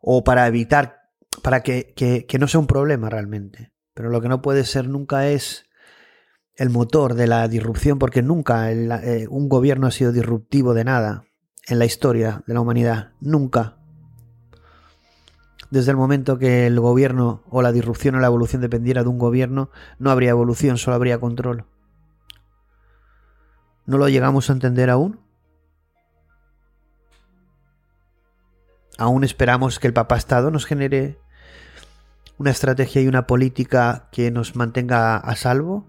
S2: o para evitar, para que, que, no sea un problema realmente. Pero lo que no puede ser nunca es el motor de la disrupción, porque nunca eh, un gobierno ha sido disruptivo de nada en la historia de la humanidad. Nunca. Desde el momento que el gobierno o la disrupción o la evolución dependiera de un gobierno, no habría evolución, solo habría control. ¿No lo llegamos a entender aún? ¿Aún esperamos que el Papa Estado nos genere una estrategia y una política que nos mantenga a salvo?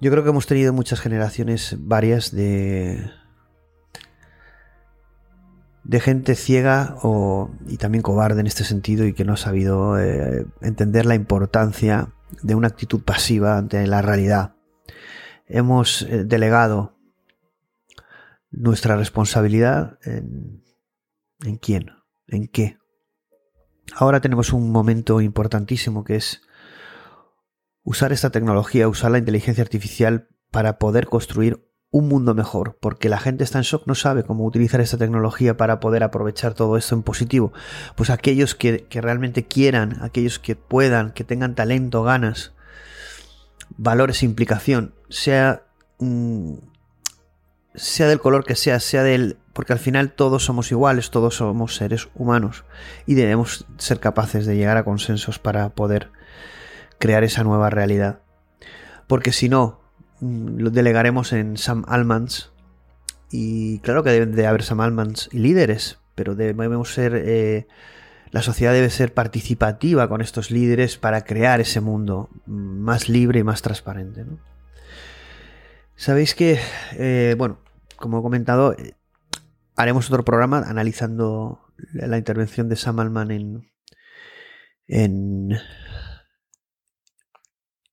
S2: Yo creo que hemos tenido muchas generaciones varias de de gente ciega o, y también cobarde en este sentido y que no ha sabido eh, entender la importancia de una actitud pasiva ante la realidad. Hemos eh, delegado nuestra responsabilidad en, en quién, en qué. Ahora tenemos un momento importantísimo que es usar esta tecnología, usar la inteligencia artificial para poder construir un mundo mejor, porque la gente está en shock, no sabe cómo utilizar esta tecnología para poder aprovechar todo esto en positivo. Pues aquellos que, realmente quieran, aquellos que puedan, que tengan talento, ganas, valores, implicación, sea, sea del color que sea, sea del porque al final todos somos iguales, todos somos seres humanos y debemos ser capaces de llegar a consensos para poder crear esa nueva realidad. Porque si no, mm, lo delegaremos en Sam Almans y claro que deben de haber Sam Almans y líderes, pero debemos ser... Eh, la sociedad debe ser participativa con estos líderes para crear ese mundo más libre y más transparente. Sabéis que, eh, bueno, como he comentado, haremos otro programa analizando la intervención de Sam Altman en, en,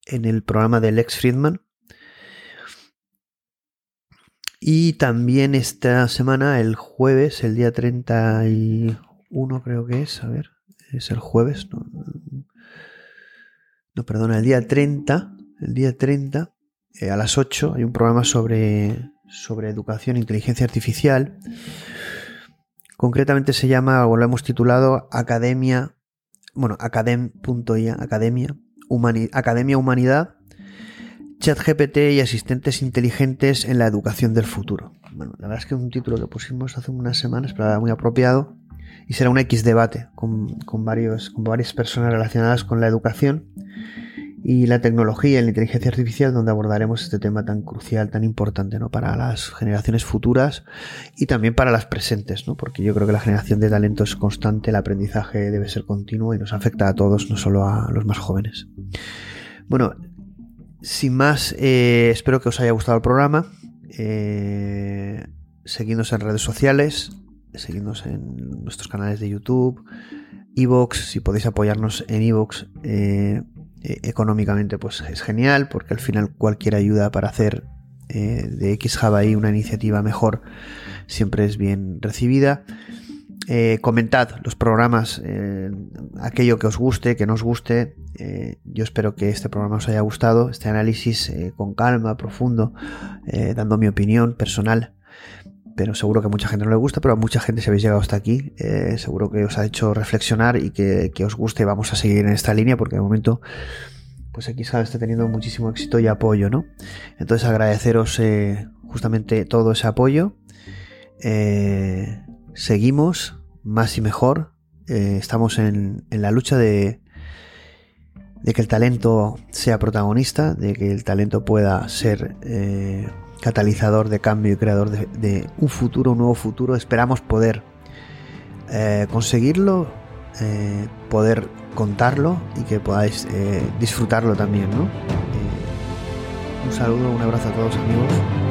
S2: en el programa de Lex Friedman. Y también esta semana, el jueves, el día 31 creo que es, a ver, es el jueves, no, no perdona, el día 30, el día 30, eh, a las 8 hay un programa sobre sobre educación e inteligencia artificial. Concretamente se llama, o lo hemos titulado Academia, bueno, academ.ia, Academia, Academia Humanidad, ChatGPT y asistentes inteligentes en la educación del futuro. Bueno, la verdad es que es un título que pusimos hace unas semanas, pero muy apropiado. Y será un X debate con, con, varios, con varias personas relacionadas con la educación y la tecnología y la inteligencia artificial donde abordaremos este tema tan crucial, tan importante ¿no? para las generaciones futuras y también para las presentes, ¿no? porque yo creo que la generación de talento es constante, el aprendizaje debe ser continuo y nos afecta a todos, no solo a los más jóvenes. Bueno, sin más, eh, espero que os haya gustado el programa. Eh, seguidnos en redes sociales, seguidnos en nuestros canales de YouTube, Evox, si podéis apoyarnos en Evox. Eh, eh, económicamente pues es genial porque al final cualquier ayuda para hacer eh, de XJava una iniciativa mejor siempre es bien recibida. Eh, comentad los programas, aquello que os guste, que no os guste. yo espero que este programa os haya gustado, este análisis con calma, profundo, dando mi opinión personal. Pero seguro que mucha gente no le gusta, pero a mucha gente si habéis llegado hasta aquí, eh, seguro que os ha hecho reflexionar y que, os guste. Vamos a seguir en esta línea porque de momento pues aquí está teniendo muchísimo éxito y apoyo, ¿no? Entonces agradeceros eh, justamente todo ese apoyo. Eh, seguimos más y mejor. estamos en, en, la lucha de, de que el talento sea protagonista, de que el talento pueda ser catalizador de cambio y creador de, un futuro, un nuevo futuro. Esperamos poder eh, conseguirlo, eh, poder contarlo y que podáis eh, disfrutarlo también. ¿no? un saludo, un abrazo a todos amigos.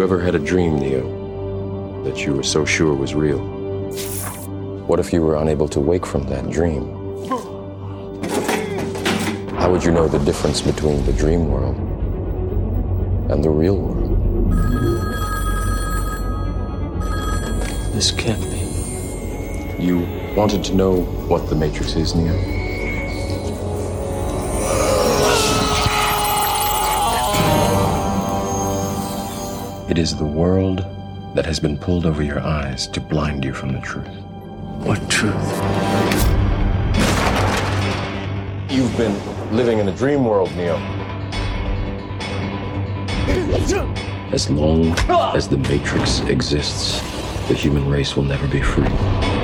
S4: You ever had a dream, Neo, that you were so sure was real? What if you were unable to wake from that dream? How would you know the difference between the dream world and the real world?
S5: This can't be.
S4: You wanted to know what the Matrix is, Neo? It is the world that has been pulled over your eyes to blind you from the truth.
S5: What truth?
S4: You've been living in a dream world, Neo. As long as the Matrix exists, the human race will never be free.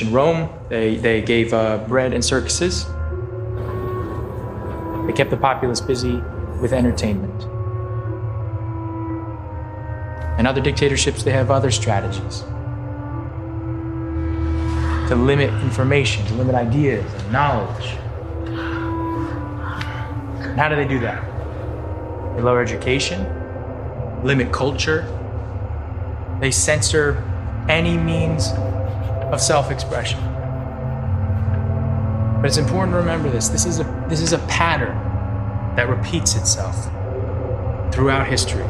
S6: Ancient Rome, they, they gave uh, bread and circuses. They kept the populace busy with entertainment. In other dictatorships, they have other strategies to limit information, to limit ideas and knowledge. And how do they do that? They lower education, limit culture, they censor any means of self-expression. But it's important to remember this. This is a this is a pattern that repeats itself throughout history.